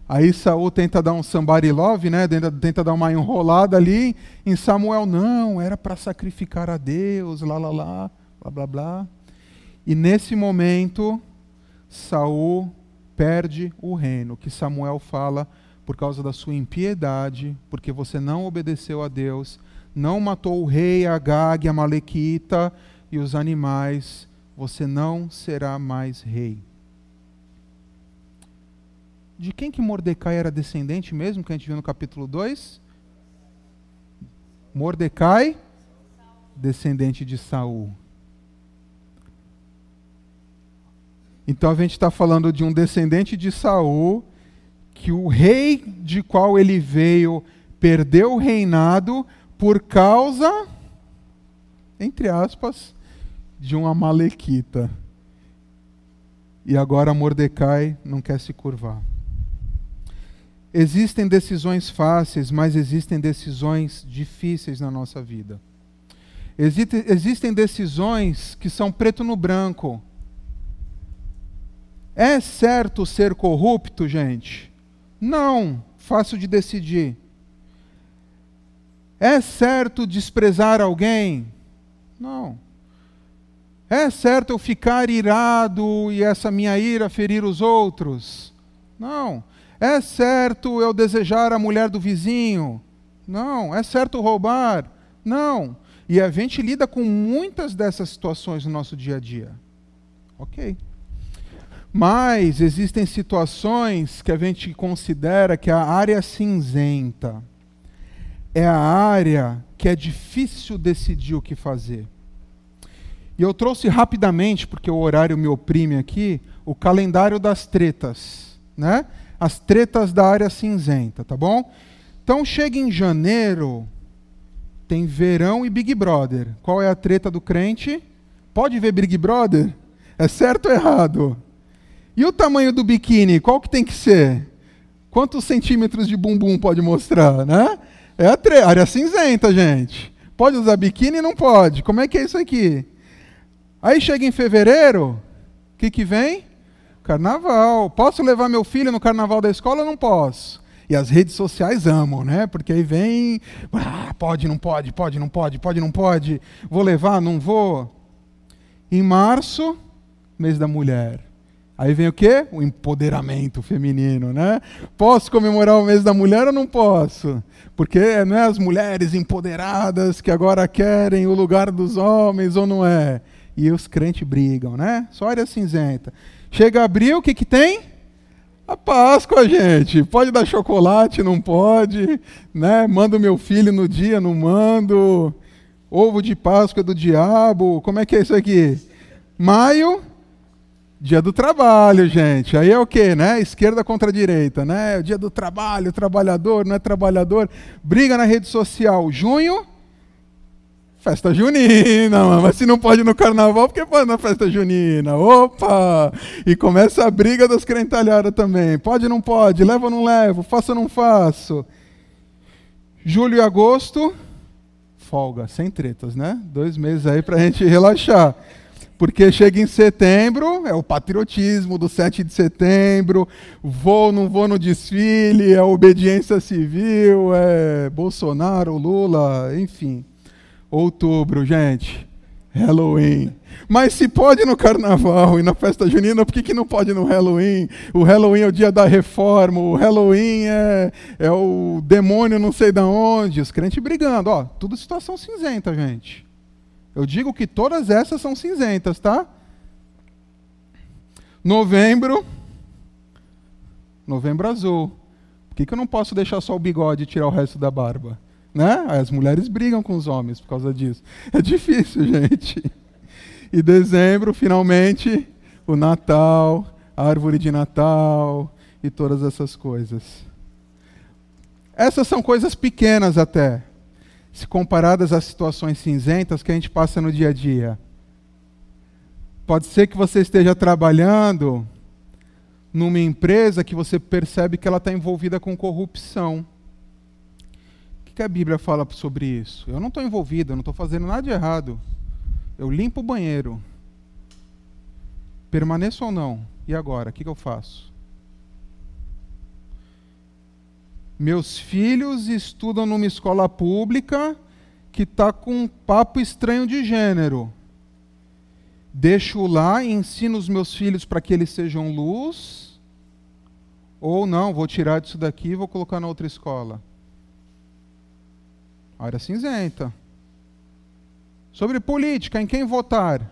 Aí Saul tenta dar um somebody love, né? Tenta, tenta dar uma enrolada ali. Em Samuel, não, era para sacrificar a Deus, lá, lá, lá, blá, blá, blá. E nesse momento, Saul perde o reino, que Samuel fala por causa da sua impiedade, porque você não obedeceu a Deus, não matou o rei Agag, a Malequita e os animais, você não será mais rei. De quem que Mordecai era descendente mesmo, que a gente viu no capítulo 2? Mordecai, descendente de Saul. Então a gente está falando de um descendente de Saul, que o rei de qual ele veio perdeu o reinado por causa, entre aspas, de uma malequita. E agora Mordecai não quer se curvar. Existem decisões fáceis, mas existem decisões difíceis na nossa vida. Existem decisões que são preto no branco é certo ser corrupto, gente? Não, fácil de decidir. É certo desprezar alguém? Não. É certo eu ficar irado e essa minha ira ferir os outros? Não. É certo eu desejar a mulher do vizinho? Não. É certo roubar? Não. E a gente lida com muitas dessas situações no nosso dia a dia. Ok. Mas existem situações que a gente considera que a área cinzenta é a área que é difícil decidir o que fazer. E eu trouxe rapidamente, porque o horário me oprime aqui, o calendário das tretas, né? As tretas da área cinzenta, tá bom? Então chega em janeiro, tem verão e Big Brother. Qual é a treta do crente? Pode ver Big Brother? É certo ou errado? E o tamanho do biquíni, qual que tem que ser? Quantos centímetros de bumbum pode mostrar, né? É a área cinzenta, gente. Pode usar biquíni? Não pode. Como é que é isso aqui? Aí chega em fevereiro, o que, que vem? Carnaval. Posso levar meu filho no carnaval da escola ou não posso? E as redes sociais amam, né? Porque aí vem, ah, pode, não pode, pode, não pode, pode, não pode. Vou levar, não vou. Em março, mês da mulher. Aí vem o quê? O empoderamento feminino, né? Posso comemorar o mês da mulher ou não posso? Porque não é as mulheres empoderadas que agora querem o lugar dos homens ou não é? E os crentes brigam, né? Só área cinzenta. Chega abril, o que, que tem? A Páscoa, gente. Pode dar chocolate, não pode, né? Mando meu filho no dia, não mando. Ovo de Páscoa do diabo. Como é que é isso aqui? Maio, Dia do trabalho, gente. Aí é o quê, né? Esquerda contra direita, né? O dia do trabalho, trabalhador, não é trabalhador. Briga na rede social. Junho, festa junina, mas se não pode no carnaval, por que pode na festa junina? Opa! E começa a briga das crentalhadas também. Pode ou não pode? Levo ou não levo? Faço ou não faço? Julho e agosto, folga, sem tretas, né? Dois meses aí pra gente relaxar. Porque chega em setembro, é o patriotismo do 7 de setembro, vou, não vou no desfile, é obediência civil, é Bolsonaro, Lula, enfim. Outubro, gente, Halloween. Mas se pode no carnaval e na festa junina, por que, que não pode no Halloween? O Halloween é o dia da reforma, o Halloween é, é o demônio não sei da onde, os crentes brigando. Ó, tudo situação cinzenta, gente. Eu digo que todas essas são cinzentas, tá? Novembro. Novembro azul. Por que, que eu não posso deixar só o bigode e tirar o resto da barba? Né? As mulheres brigam com os homens por causa disso. É difícil, gente. E dezembro, finalmente, o Natal, a árvore de Natal e todas essas coisas. Essas são coisas pequenas até se comparadas às situações cinzentas que a gente passa no dia a dia. Pode ser que você esteja trabalhando numa empresa que você percebe que ela está envolvida com corrupção. O que a Bíblia fala sobre isso? Eu não estou envolvido, eu não estou fazendo nada de errado. Eu limpo o banheiro. Permaneço ou não? E agora? O que eu faço? Meus filhos estudam numa escola pública que está com um papo estranho de gênero. Deixo lá e ensino os meus filhos para que eles sejam luz? Ou não, vou tirar disso daqui e vou colocar na outra escola? Área cinzenta. Sobre política, em quem votar?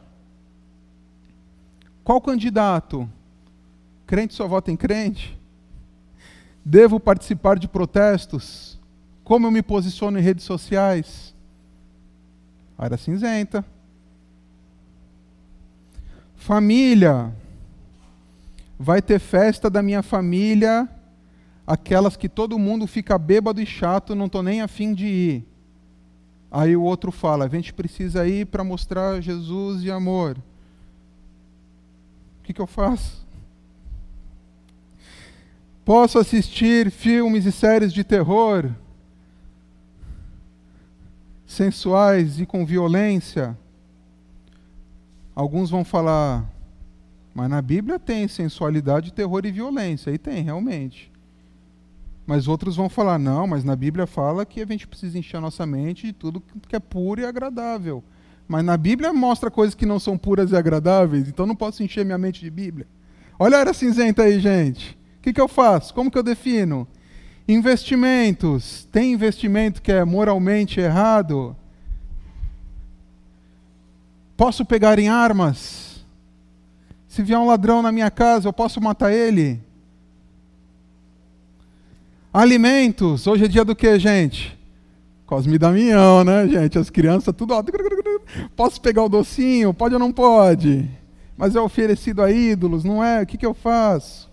Qual candidato? Crente só vota em crente? Devo participar de protestos? Como eu me posiciono em redes sociais? Área cinzenta. Família. Vai ter festa da minha família, aquelas que todo mundo fica bêbado e chato, não estou nem afim de ir. Aí o outro fala: a gente precisa ir para mostrar Jesus e amor. O que, que eu faço? Posso assistir filmes e séries de terror sensuais e com violência? Alguns vão falar, mas na Bíblia tem sensualidade, terror e violência. Aí tem, realmente. Mas outros vão falar, não, mas na Bíblia fala que a gente precisa encher a nossa mente de tudo que é puro e agradável. Mas na Bíblia mostra coisas que não são puras e agradáveis, então não posso encher minha mente de Bíblia. Olha a era cinzenta aí, gente. O que, que eu faço? Como que eu defino? Investimentos. Tem investimento que é moralmente errado? Posso pegar em armas? Se vier um ladrão na minha casa, eu posso matar ele? Alimentos. Hoje é dia do que, gente? Cosme Damião, né, gente? As crianças tudo. Posso pegar o docinho? Pode ou não pode? Mas é oferecido a ídolos, não é? O que, que eu faço?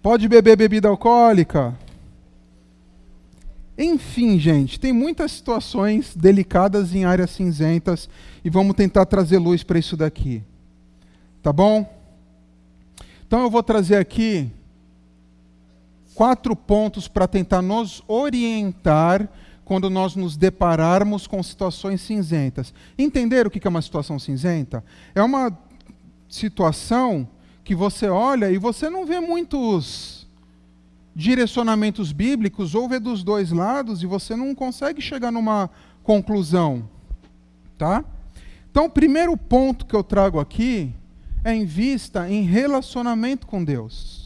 Pode beber bebida alcoólica? Enfim, gente, tem muitas situações delicadas em áreas cinzentas e vamos tentar trazer luz para isso daqui. Tá bom? Então eu vou trazer aqui quatro pontos para tentar nos orientar quando nós nos depararmos com situações cinzentas. Entender o que é uma situação cinzenta? É uma situação que você olha e você não vê muitos direcionamentos bíblicos, ou vê dos dois lados e você não consegue chegar numa conclusão, tá? Então, o primeiro ponto que eu trago aqui é em vista em relacionamento com Deus.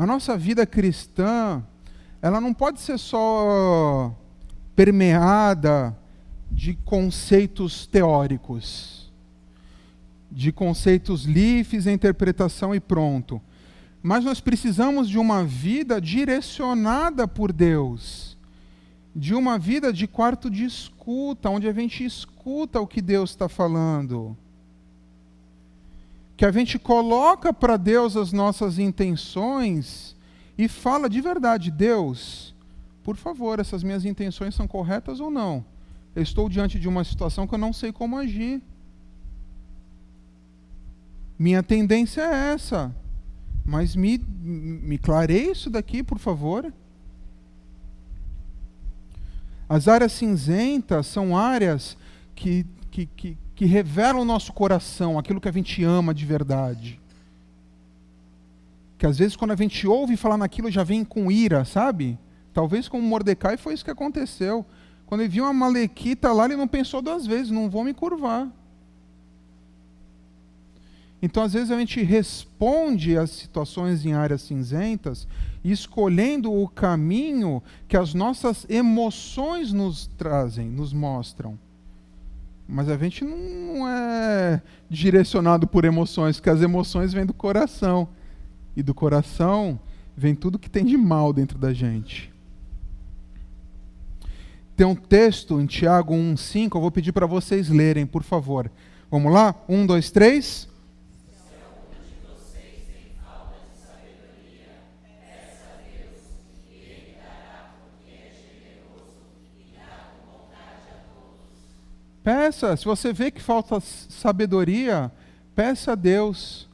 A nossa vida cristã, ela não pode ser só permeada de conceitos teóricos de conceitos livres, interpretação e pronto. Mas nós precisamos de uma vida direcionada por Deus, de uma vida de quarto de escuta, onde a gente escuta o que Deus está falando. Que a gente coloca para Deus as nossas intenções e fala de verdade: Deus, por favor, essas minhas intenções são corretas ou não? Eu estou diante de uma situação que eu não sei como agir. Minha tendência é essa. Mas me, me clareie isso daqui, por favor. As áreas cinzentas são áreas que, que, que, que revelam o nosso coração, aquilo que a gente ama de verdade. Que às vezes quando a gente ouve falar naquilo já vem com ira, sabe? Talvez com Mordecai foi isso que aconteceu. Quando ele viu uma malequita lá, ele não pensou duas vezes, não vou me curvar. Então, às vezes, a gente responde às situações em áreas cinzentas, escolhendo o caminho que as nossas emoções nos trazem, nos mostram. Mas a gente não é direcionado por emoções, porque as emoções vêm do coração. E do coração vem tudo que tem de mal dentro da gente. Tem um texto em Tiago 1,5, eu vou pedir para vocês lerem, por favor. Vamos lá? Um, dois, três. Peça, se você vê que falta sabedoria, peça a Deus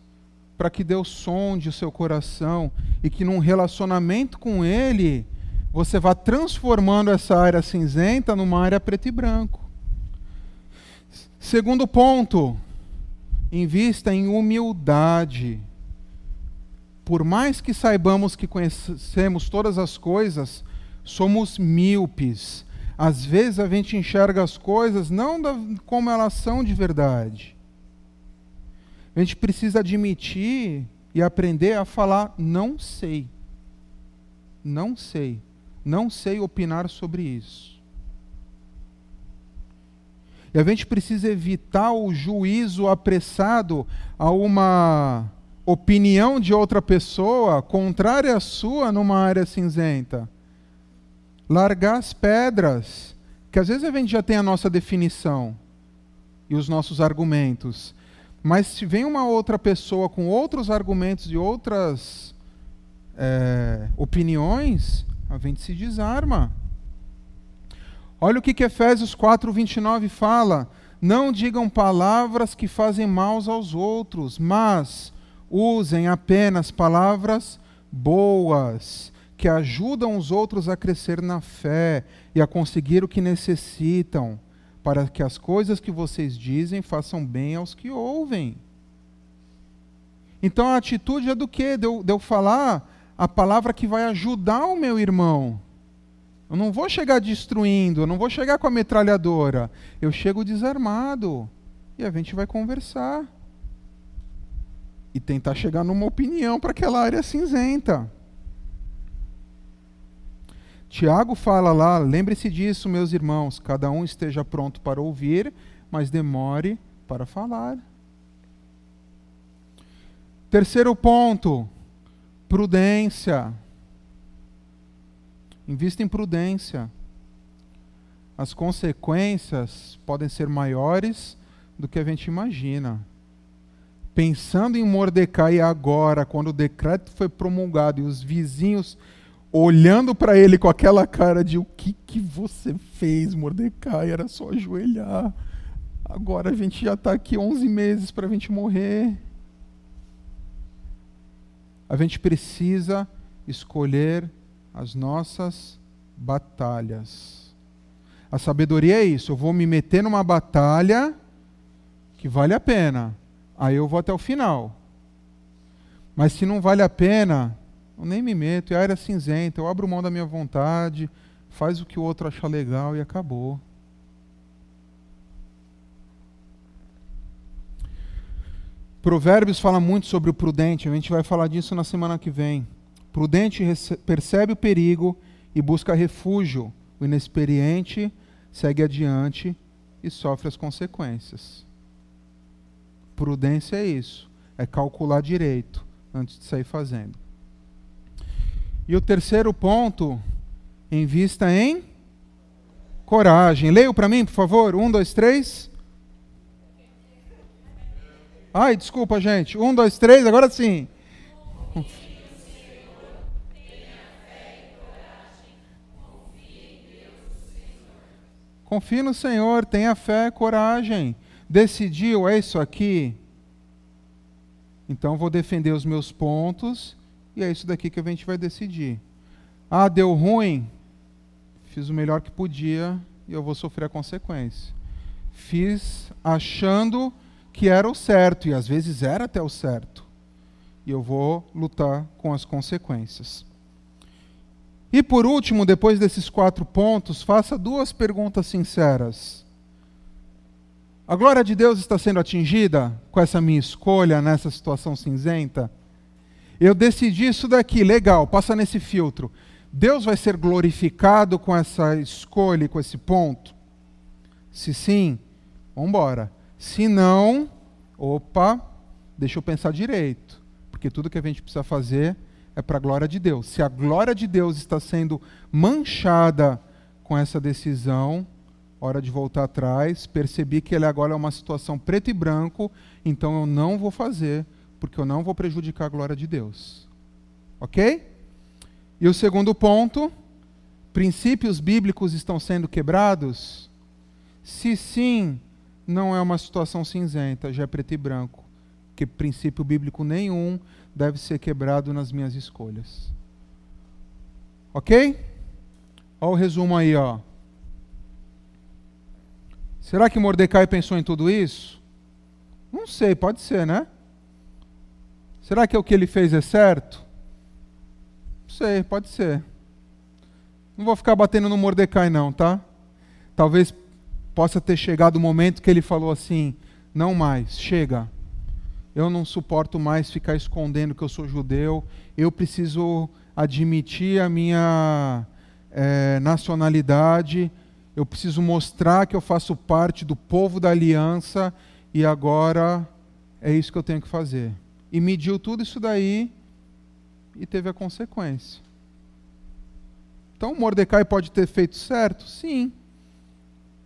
para que Deus sonde o seu coração e que num relacionamento com Ele você vá transformando essa área cinzenta numa área preto e branco. Segundo ponto, invista em humildade. Por mais que saibamos que conhecemos todas as coisas, somos míopes às vezes a gente enxerga as coisas não da, como elas são de verdade. A gente precisa admitir e aprender a falar não sei. Não sei. Não sei opinar sobre isso. E a gente precisa evitar o juízo apressado a uma opinião de outra pessoa contrária à sua numa área cinzenta largar as pedras, que às vezes a gente já tem a nossa definição e os nossos argumentos, mas se vem uma outra pessoa com outros argumentos e outras é, opiniões, a gente se desarma. Olha o que, que Efésios 4, 29 fala. Não digam palavras que fazem mal aos outros, mas usem apenas palavras boas, que ajudam os outros a crescer na fé e a conseguir o que necessitam, para que as coisas que vocês dizem façam bem aos que ouvem. Então a atitude é do quê? De eu, de eu falar a palavra que vai ajudar o meu irmão. Eu não vou chegar destruindo, eu não vou chegar com a metralhadora. Eu chego desarmado. E a gente vai conversar. E tentar chegar numa opinião para aquela área cinzenta. Tiago fala lá, lembre-se disso, meus irmãos, cada um esteja pronto para ouvir, mas demore para falar. Terceiro ponto, prudência. Invista em prudência. As consequências podem ser maiores do que a gente imagina. Pensando em Mordecai agora, quando o decreto foi promulgado e os vizinhos olhando para ele com aquela cara de o que, que você fez, Mordecai? Era só ajoelhar. Agora a gente já está aqui 11 meses para a gente morrer. A gente precisa escolher as nossas batalhas. A sabedoria é isso. Eu vou me meter numa batalha que vale a pena. Aí eu vou até o final. Mas se não vale a pena, eu nem me meto, é área cinzenta, eu abro mão da minha vontade, faz o que o outro achar legal e acabou. Provérbios fala muito sobre o prudente, a gente vai falar disso na semana que vem. Prudente percebe o perigo e busca refúgio. O inexperiente segue adiante e sofre as consequências. Prudência é isso, é calcular direito antes de sair fazendo. E o terceiro ponto, invista em coragem. Leia para mim, por favor. Um, dois, três. Ai, desculpa, gente. Um, dois, três, agora sim. Confie no Senhor, tenha fé, coragem. Decidiu, é isso aqui? Então vou defender os meus pontos e é isso daqui que a gente vai decidir. Ah, deu ruim, fiz o melhor que podia e eu vou sofrer a consequência. Fiz achando que era o certo, e às vezes era até o certo. E eu vou lutar com as consequências. E por último, depois desses quatro pontos, faça duas perguntas sinceras. A glória de Deus está sendo atingida com essa minha escolha nessa situação cinzenta? Eu decidi isso daqui, legal, passa nesse filtro. Deus vai ser glorificado com essa escolha, com esse ponto? Se sim, vamos embora. Se não, opa, deixa eu pensar direito. Porque tudo que a gente precisa fazer é para a glória de Deus. Se a glória de Deus está sendo manchada com essa decisão, hora de voltar atrás. Percebi que ele agora é uma situação preto e branco, então eu não vou fazer, porque eu não vou prejudicar a glória de Deus. Ok? E o segundo ponto: princípios bíblicos estão sendo quebrados? Se sim, não é uma situação cinzenta, já é preto e branco. Que princípio bíblico nenhum deve ser quebrado nas minhas escolhas. Ok? Olha o resumo aí, ó. Será que Mordecai pensou em tudo isso? Não sei, pode ser, né? Será que o que ele fez é certo? Não sei, pode ser. Não vou ficar batendo no Mordecai, não, tá? Talvez possa ter chegado o momento que ele falou assim: não mais, chega. Eu não suporto mais ficar escondendo que eu sou judeu. Eu preciso admitir a minha é, nacionalidade. Eu preciso mostrar que eu faço parte do povo da aliança e agora é isso que eu tenho que fazer. E mediu tudo isso daí e teve a consequência. Então Mordecai pode ter feito certo? Sim.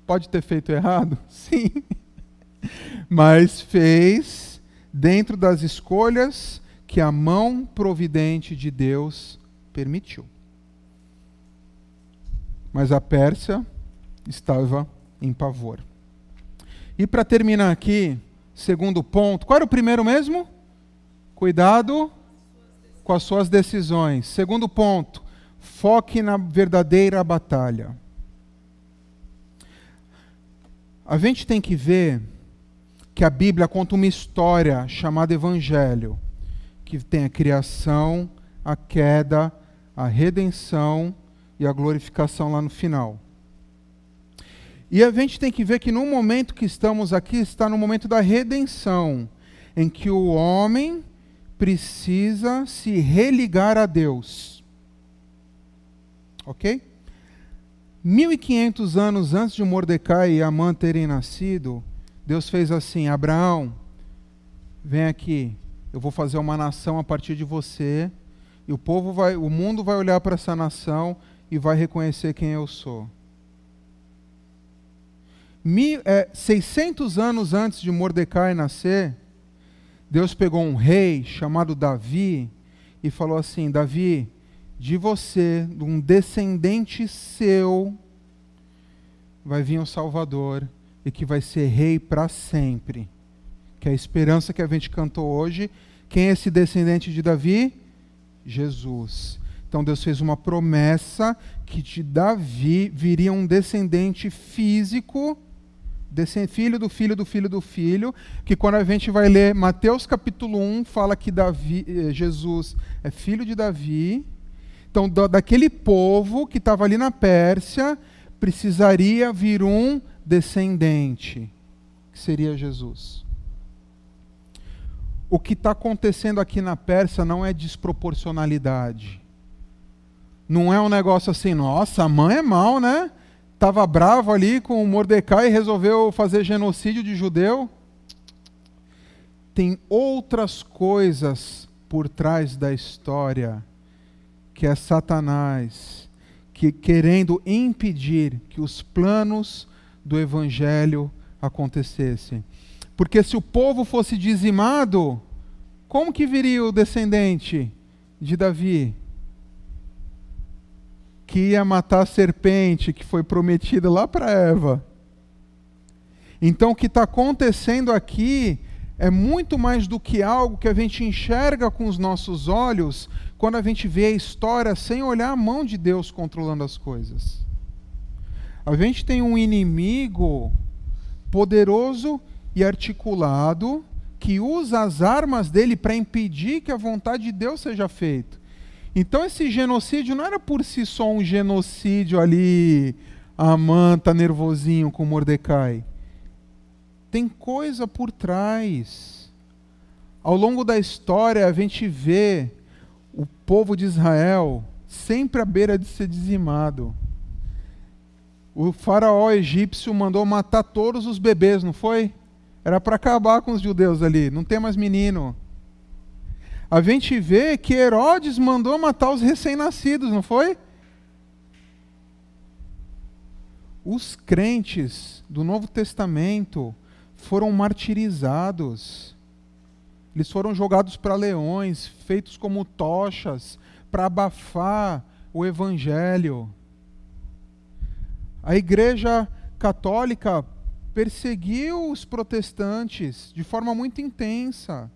Pode ter feito errado? Sim. Mas fez dentro das escolhas que a mão providente de Deus permitiu. Mas a Pérsia estava em pavor. E para terminar aqui, segundo ponto, qual era o primeiro mesmo? Cuidado com as suas decisões. Segundo ponto, foque na verdadeira batalha. A gente tem que ver que a Bíblia conta uma história chamada Evangelho, que tem a criação, a queda, a redenção e a glorificação lá no final. E a gente tem que ver que no momento que estamos aqui está no momento da redenção, em que o homem precisa se religar a Deus. Ok? 1500 anos antes de Mordecai e Amã terem nascido, Deus fez assim: Abraão, vem aqui, eu vou fazer uma nação a partir de você, e o povo vai, o mundo vai olhar para essa nação e vai reconhecer quem eu sou. Mil, é, 600 anos antes de Mordecai nascer, Deus pegou um rei chamado Davi e falou assim: Davi, de você, de um descendente seu, vai vir um Salvador e que vai ser rei para sempre. Que é a esperança que a gente cantou hoje. Quem é esse descendente de Davi? Jesus. Então Deus fez uma promessa que de Davi viria um descendente físico, filho do filho do filho do filho, que quando a gente vai ler Mateus capítulo 1, fala que Davi, eh, Jesus é filho de Davi, então, daquele povo que estava ali na Pérsia, precisaria vir um descendente, que seria Jesus. O que está acontecendo aqui na Pérsia não é desproporcionalidade. Não é um negócio assim, nossa, a mãe é mal, né? Estava bravo ali com o Mordecai e resolveu fazer genocídio de judeu. Tem outras coisas por trás da história que é Satanás, que querendo impedir que os planos do evangelho acontecessem. Porque se o povo fosse dizimado, como que viria o descendente de Davi? Que ia matar a serpente que foi prometida lá para Eva. Então o que está acontecendo aqui é muito mais do que algo que a gente enxerga com os nossos olhos quando a gente vê a história sem olhar a mão de Deus controlando as coisas. A gente tem um inimigo poderoso e articulado, que usa as armas dele para impedir que a vontade de Deus seja feita. Então esse genocídio não era por si só um genocídio ali, a manta nervosinho com Mordecai. Tem coisa por trás. Ao longo da história a gente vê o povo de Israel sempre à beira de ser dizimado. O faraó egípcio mandou matar todos os bebês, não foi? Era para acabar com os judeus ali, não tem mais menino. A gente vê que Herodes mandou matar os recém-nascidos, não foi? Os crentes do Novo Testamento foram martirizados. Eles foram jogados para leões, feitos como tochas, para abafar o evangelho. A igreja católica perseguiu os protestantes de forma muito intensa.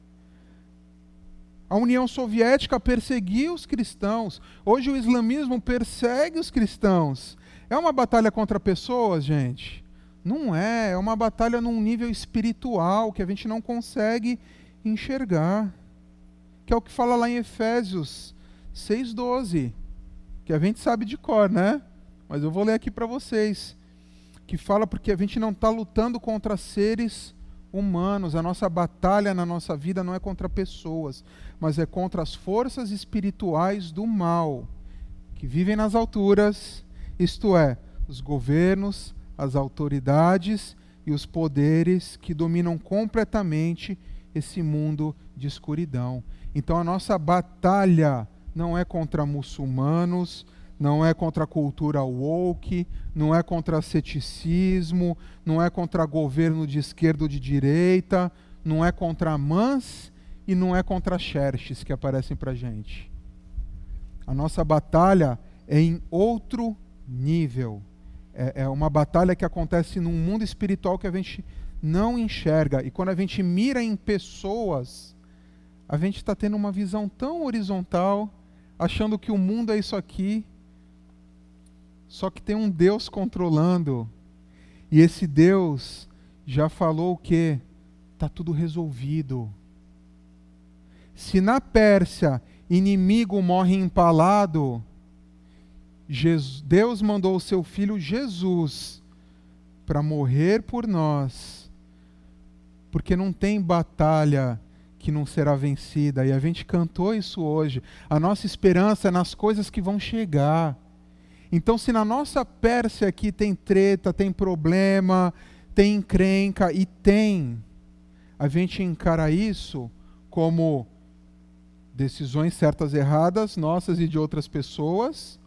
A União Soviética perseguiu os cristãos. Hoje o islamismo persegue os cristãos. É uma batalha contra pessoas, gente? Não é. É uma batalha num nível espiritual que a gente não consegue enxergar. Que é o que fala lá em Efésios 6,12. Que a gente sabe de cor, né? Mas eu vou ler aqui para vocês que fala porque a gente não está lutando contra seres humanos. A nossa batalha na nossa vida não é contra pessoas, mas é contra as forças espirituais do mal que vivem nas alturas, isto é, os governos, as autoridades e os poderes que dominam completamente esse mundo de escuridão. Então a nossa batalha não é contra muçulmanos, não é contra a cultura woke, não é contra ceticismo, não é contra governo de esquerda ou de direita, não é contra mãs e não é contra Xerxes que aparecem para gente. A nossa batalha é em outro nível. É, é uma batalha que acontece num mundo espiritual que a gente não enxerga. E quando a gente mira em pessoas, a gente está tendo uma visão tão horizontal, achando que o mundo é isso aqui só que tem um Deus controlando. E esse Deus já falou o que? Está tudo resolvido. Se na Pérsia inimigo morre empalado, Deus mandou o seu filho Jesus para morrer por nós, porque não tem batalha que não será vencida. E a gente cantou isso hoje. A nossa esperança é nas coisas que vão chegar. Então, se na nossa Pérsia aqui tem treta, tem problema, tem encrenca e tem, a gente encara isso como decisões certas erradas, nossas e de outras pessoas,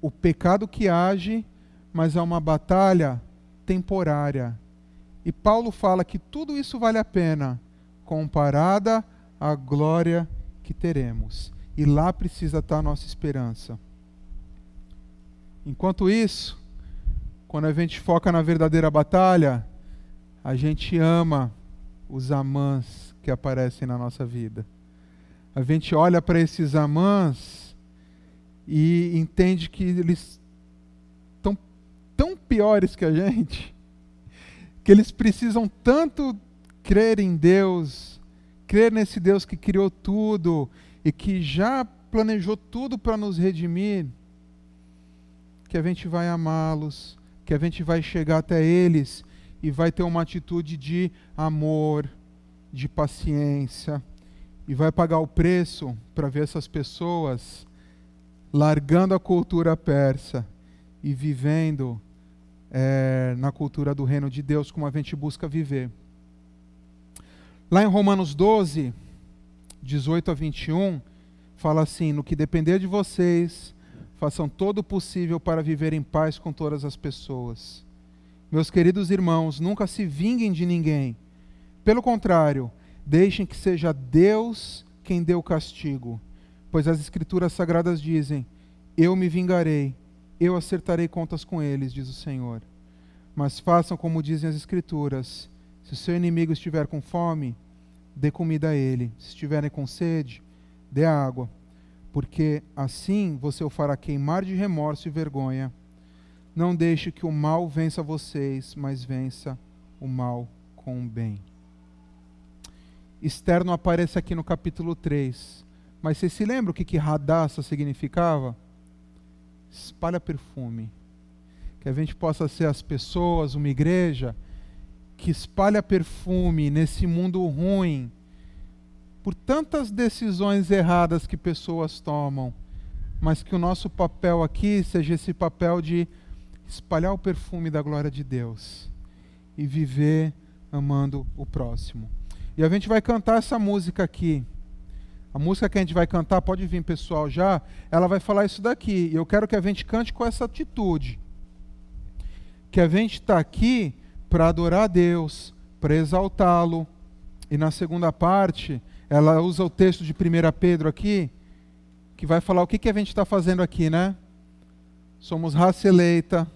o pecado que age, mas é uma batalha temporária. E Paulo fala que tudo isso vale a pena comparada à glória que teremos. E lá precisa estar a nossa esperança. Enquanto isso, quando a gente foca na verdadeira batalha, a gente ama os amãs que aparecem na nossa vida. A gente olha para esses amãs e entende que eles estão tão piores que a gente, que eles precisam tanto crer em Deus, crer nesse Deus que criou tudo e que já planejou tudo para nos redimir que a gente vai amá-los, que a gente vai chegar até eles e vai ter uma atitude de amor, de paciência, e vai pagar o preço para ver essas pessoas largando a cultura persa e vivendo é, na cultura do reino de Deus como a gente busca viver. Lá em Romanos 12, 18 a 21, fala assim: No que depender de vocês, façam todo o possível para viver em paz com todas as pessoas. Meus queridos irmãos, nunca se vinguem de ninguém. Pelo contrário, deixem que seja Deus quem dê o castigo, pois as Escrituras Sagradas dizem: Eu me vingarei, eu acertarei contas com eles, diz o Senhor. Mas façam como dizem as Escrituras: se o seu inimigo estiver com fome, dê comida a ele, se estiverem com sede, dê água porque assim você o fará queimar de remorso e vergonha. Não deixe que o mal vença vocês, mas vença o mal com o bem. Externo aparece aqui no capítulo 3. Mas você se lembra o que, que radassa significava? Espalha perfume. Que a gente possa ser as pessoas, uma igreja, que espalha perfume nesse mundo ruim, por tantas decisões erradas que pessoas tomam, mas que o nosso papel aqui seja esse papel de espalhar o perfume da glória de Deus e viver amando o próximo. E a gente vai cantar essa música aqui. A música que a gente vai cantar, pode vir pessoal já, ela vai falar isso daqui. E eu quero que a gente cante com essa atitude. Que a gente está aqui para adorar a Deus, para exaltá-lo. E na segunda parte, ela usa o texto de 1 Pedro aqui, que vai falar o que, que a gente está fazendo aqui, né? Somos raça eleita,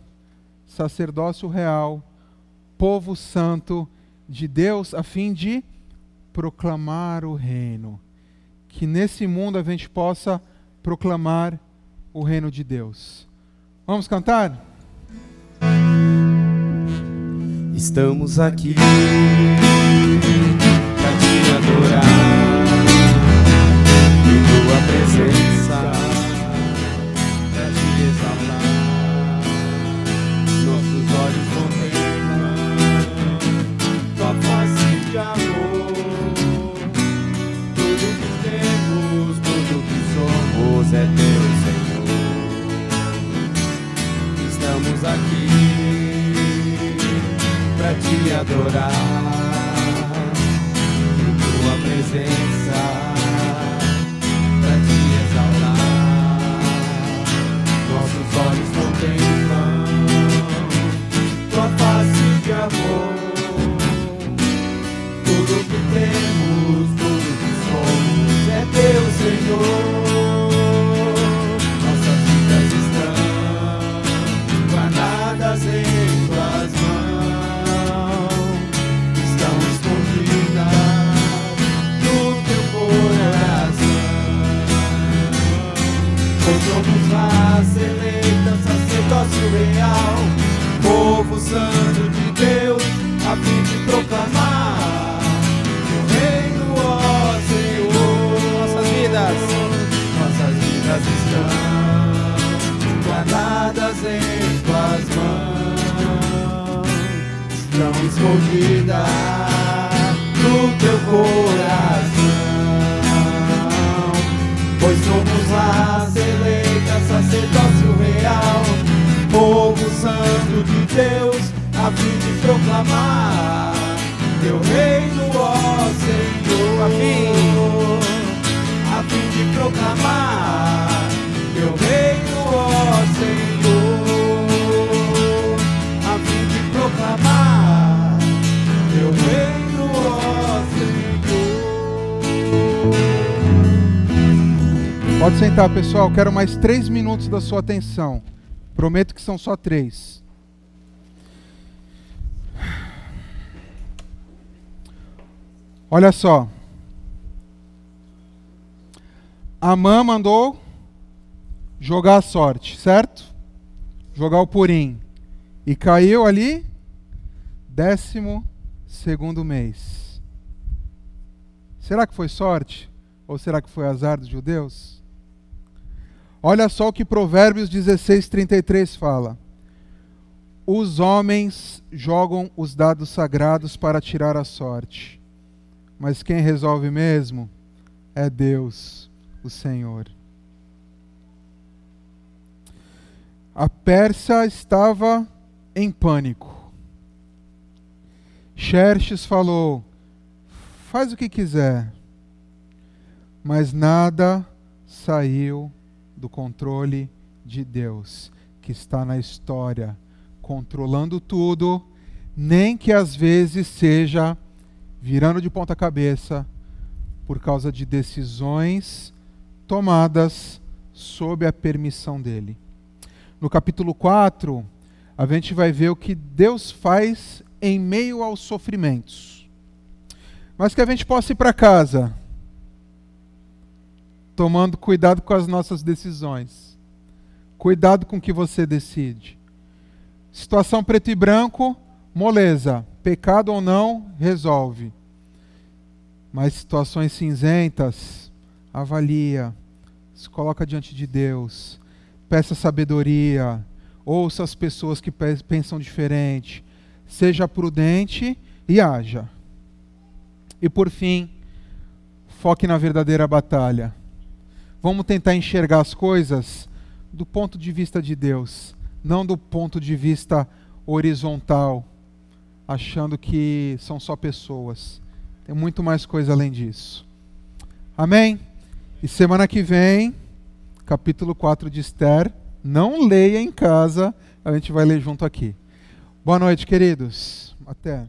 sacerdócio real, povo santo de Deus, a fim de proclamar o reino. Que nesse mundo a gente possa proclamar o reino de Deus. Vamos cantar? Estamos aqui para te adorar presença, para te exaltar. Nossos olhos contemplam tua face de amor. Tudo que temos, tudo que somos é teu, Senhor. Estamos aqui para te adorar em tua presença, povo santo de Deus, a fim de proclamar em tuas mãos, estão escondidas no teu coração. Pois somos raça eleita, sacerdócio real, povo santo de Deus, a fim de proclamar teu reino, ó Senhor, a fim, a fim de proclamar Pode sentar, pessoal. Quero mais três minutos da sua atenção. Prometo que são só três. Olha só. Amã mandou jogar a sorte, certo? Jogar o purim. E caiu ali, décimo segundo mês. Será que foi sorte? Ou será que foi azar dos judeus? Olha só o que Provérbios 16, 33 fala. Os homens jogam os dados sagrados para tirar a sorte, mas quem resolve mesmo é Deus, o Senhor. A Pérsia estava em pânico. Xerxes falou: faz o que quiser, mas nada saiu do controle de Deus, que está na história, controlando tudo, nem que às vezes seja virando de ponta cabeça por causa de decisões tomadas sob a permissão dele. No capítulo 4, a gente vai ver o que Deus faz em meio aos sofrimentos. Mas que a gente possa ir para casa tomando cuidado com as nossas decisões. Cuidado com o que você decide. Situação preto e branco, moleza, pecado ou não, resolve. Mas situações cinzentas, avalia, se coloca diante de Deus, peça sabedoria, ouça as pessoas que pensam diferente, seja prudente e haja. E por fim, foque na verdadeira batalha. Vamos tentar enxergar as coisas do ponto de vista de Deus, não do ponto de vista horizontal, achando que são só pessoas. Tem muito mais coisa além disso. Amém? E semana que vem, capítulo 4 de Esther, não leia em casa, a gente vai ler junto aqui. Boa noite, queridos. Até.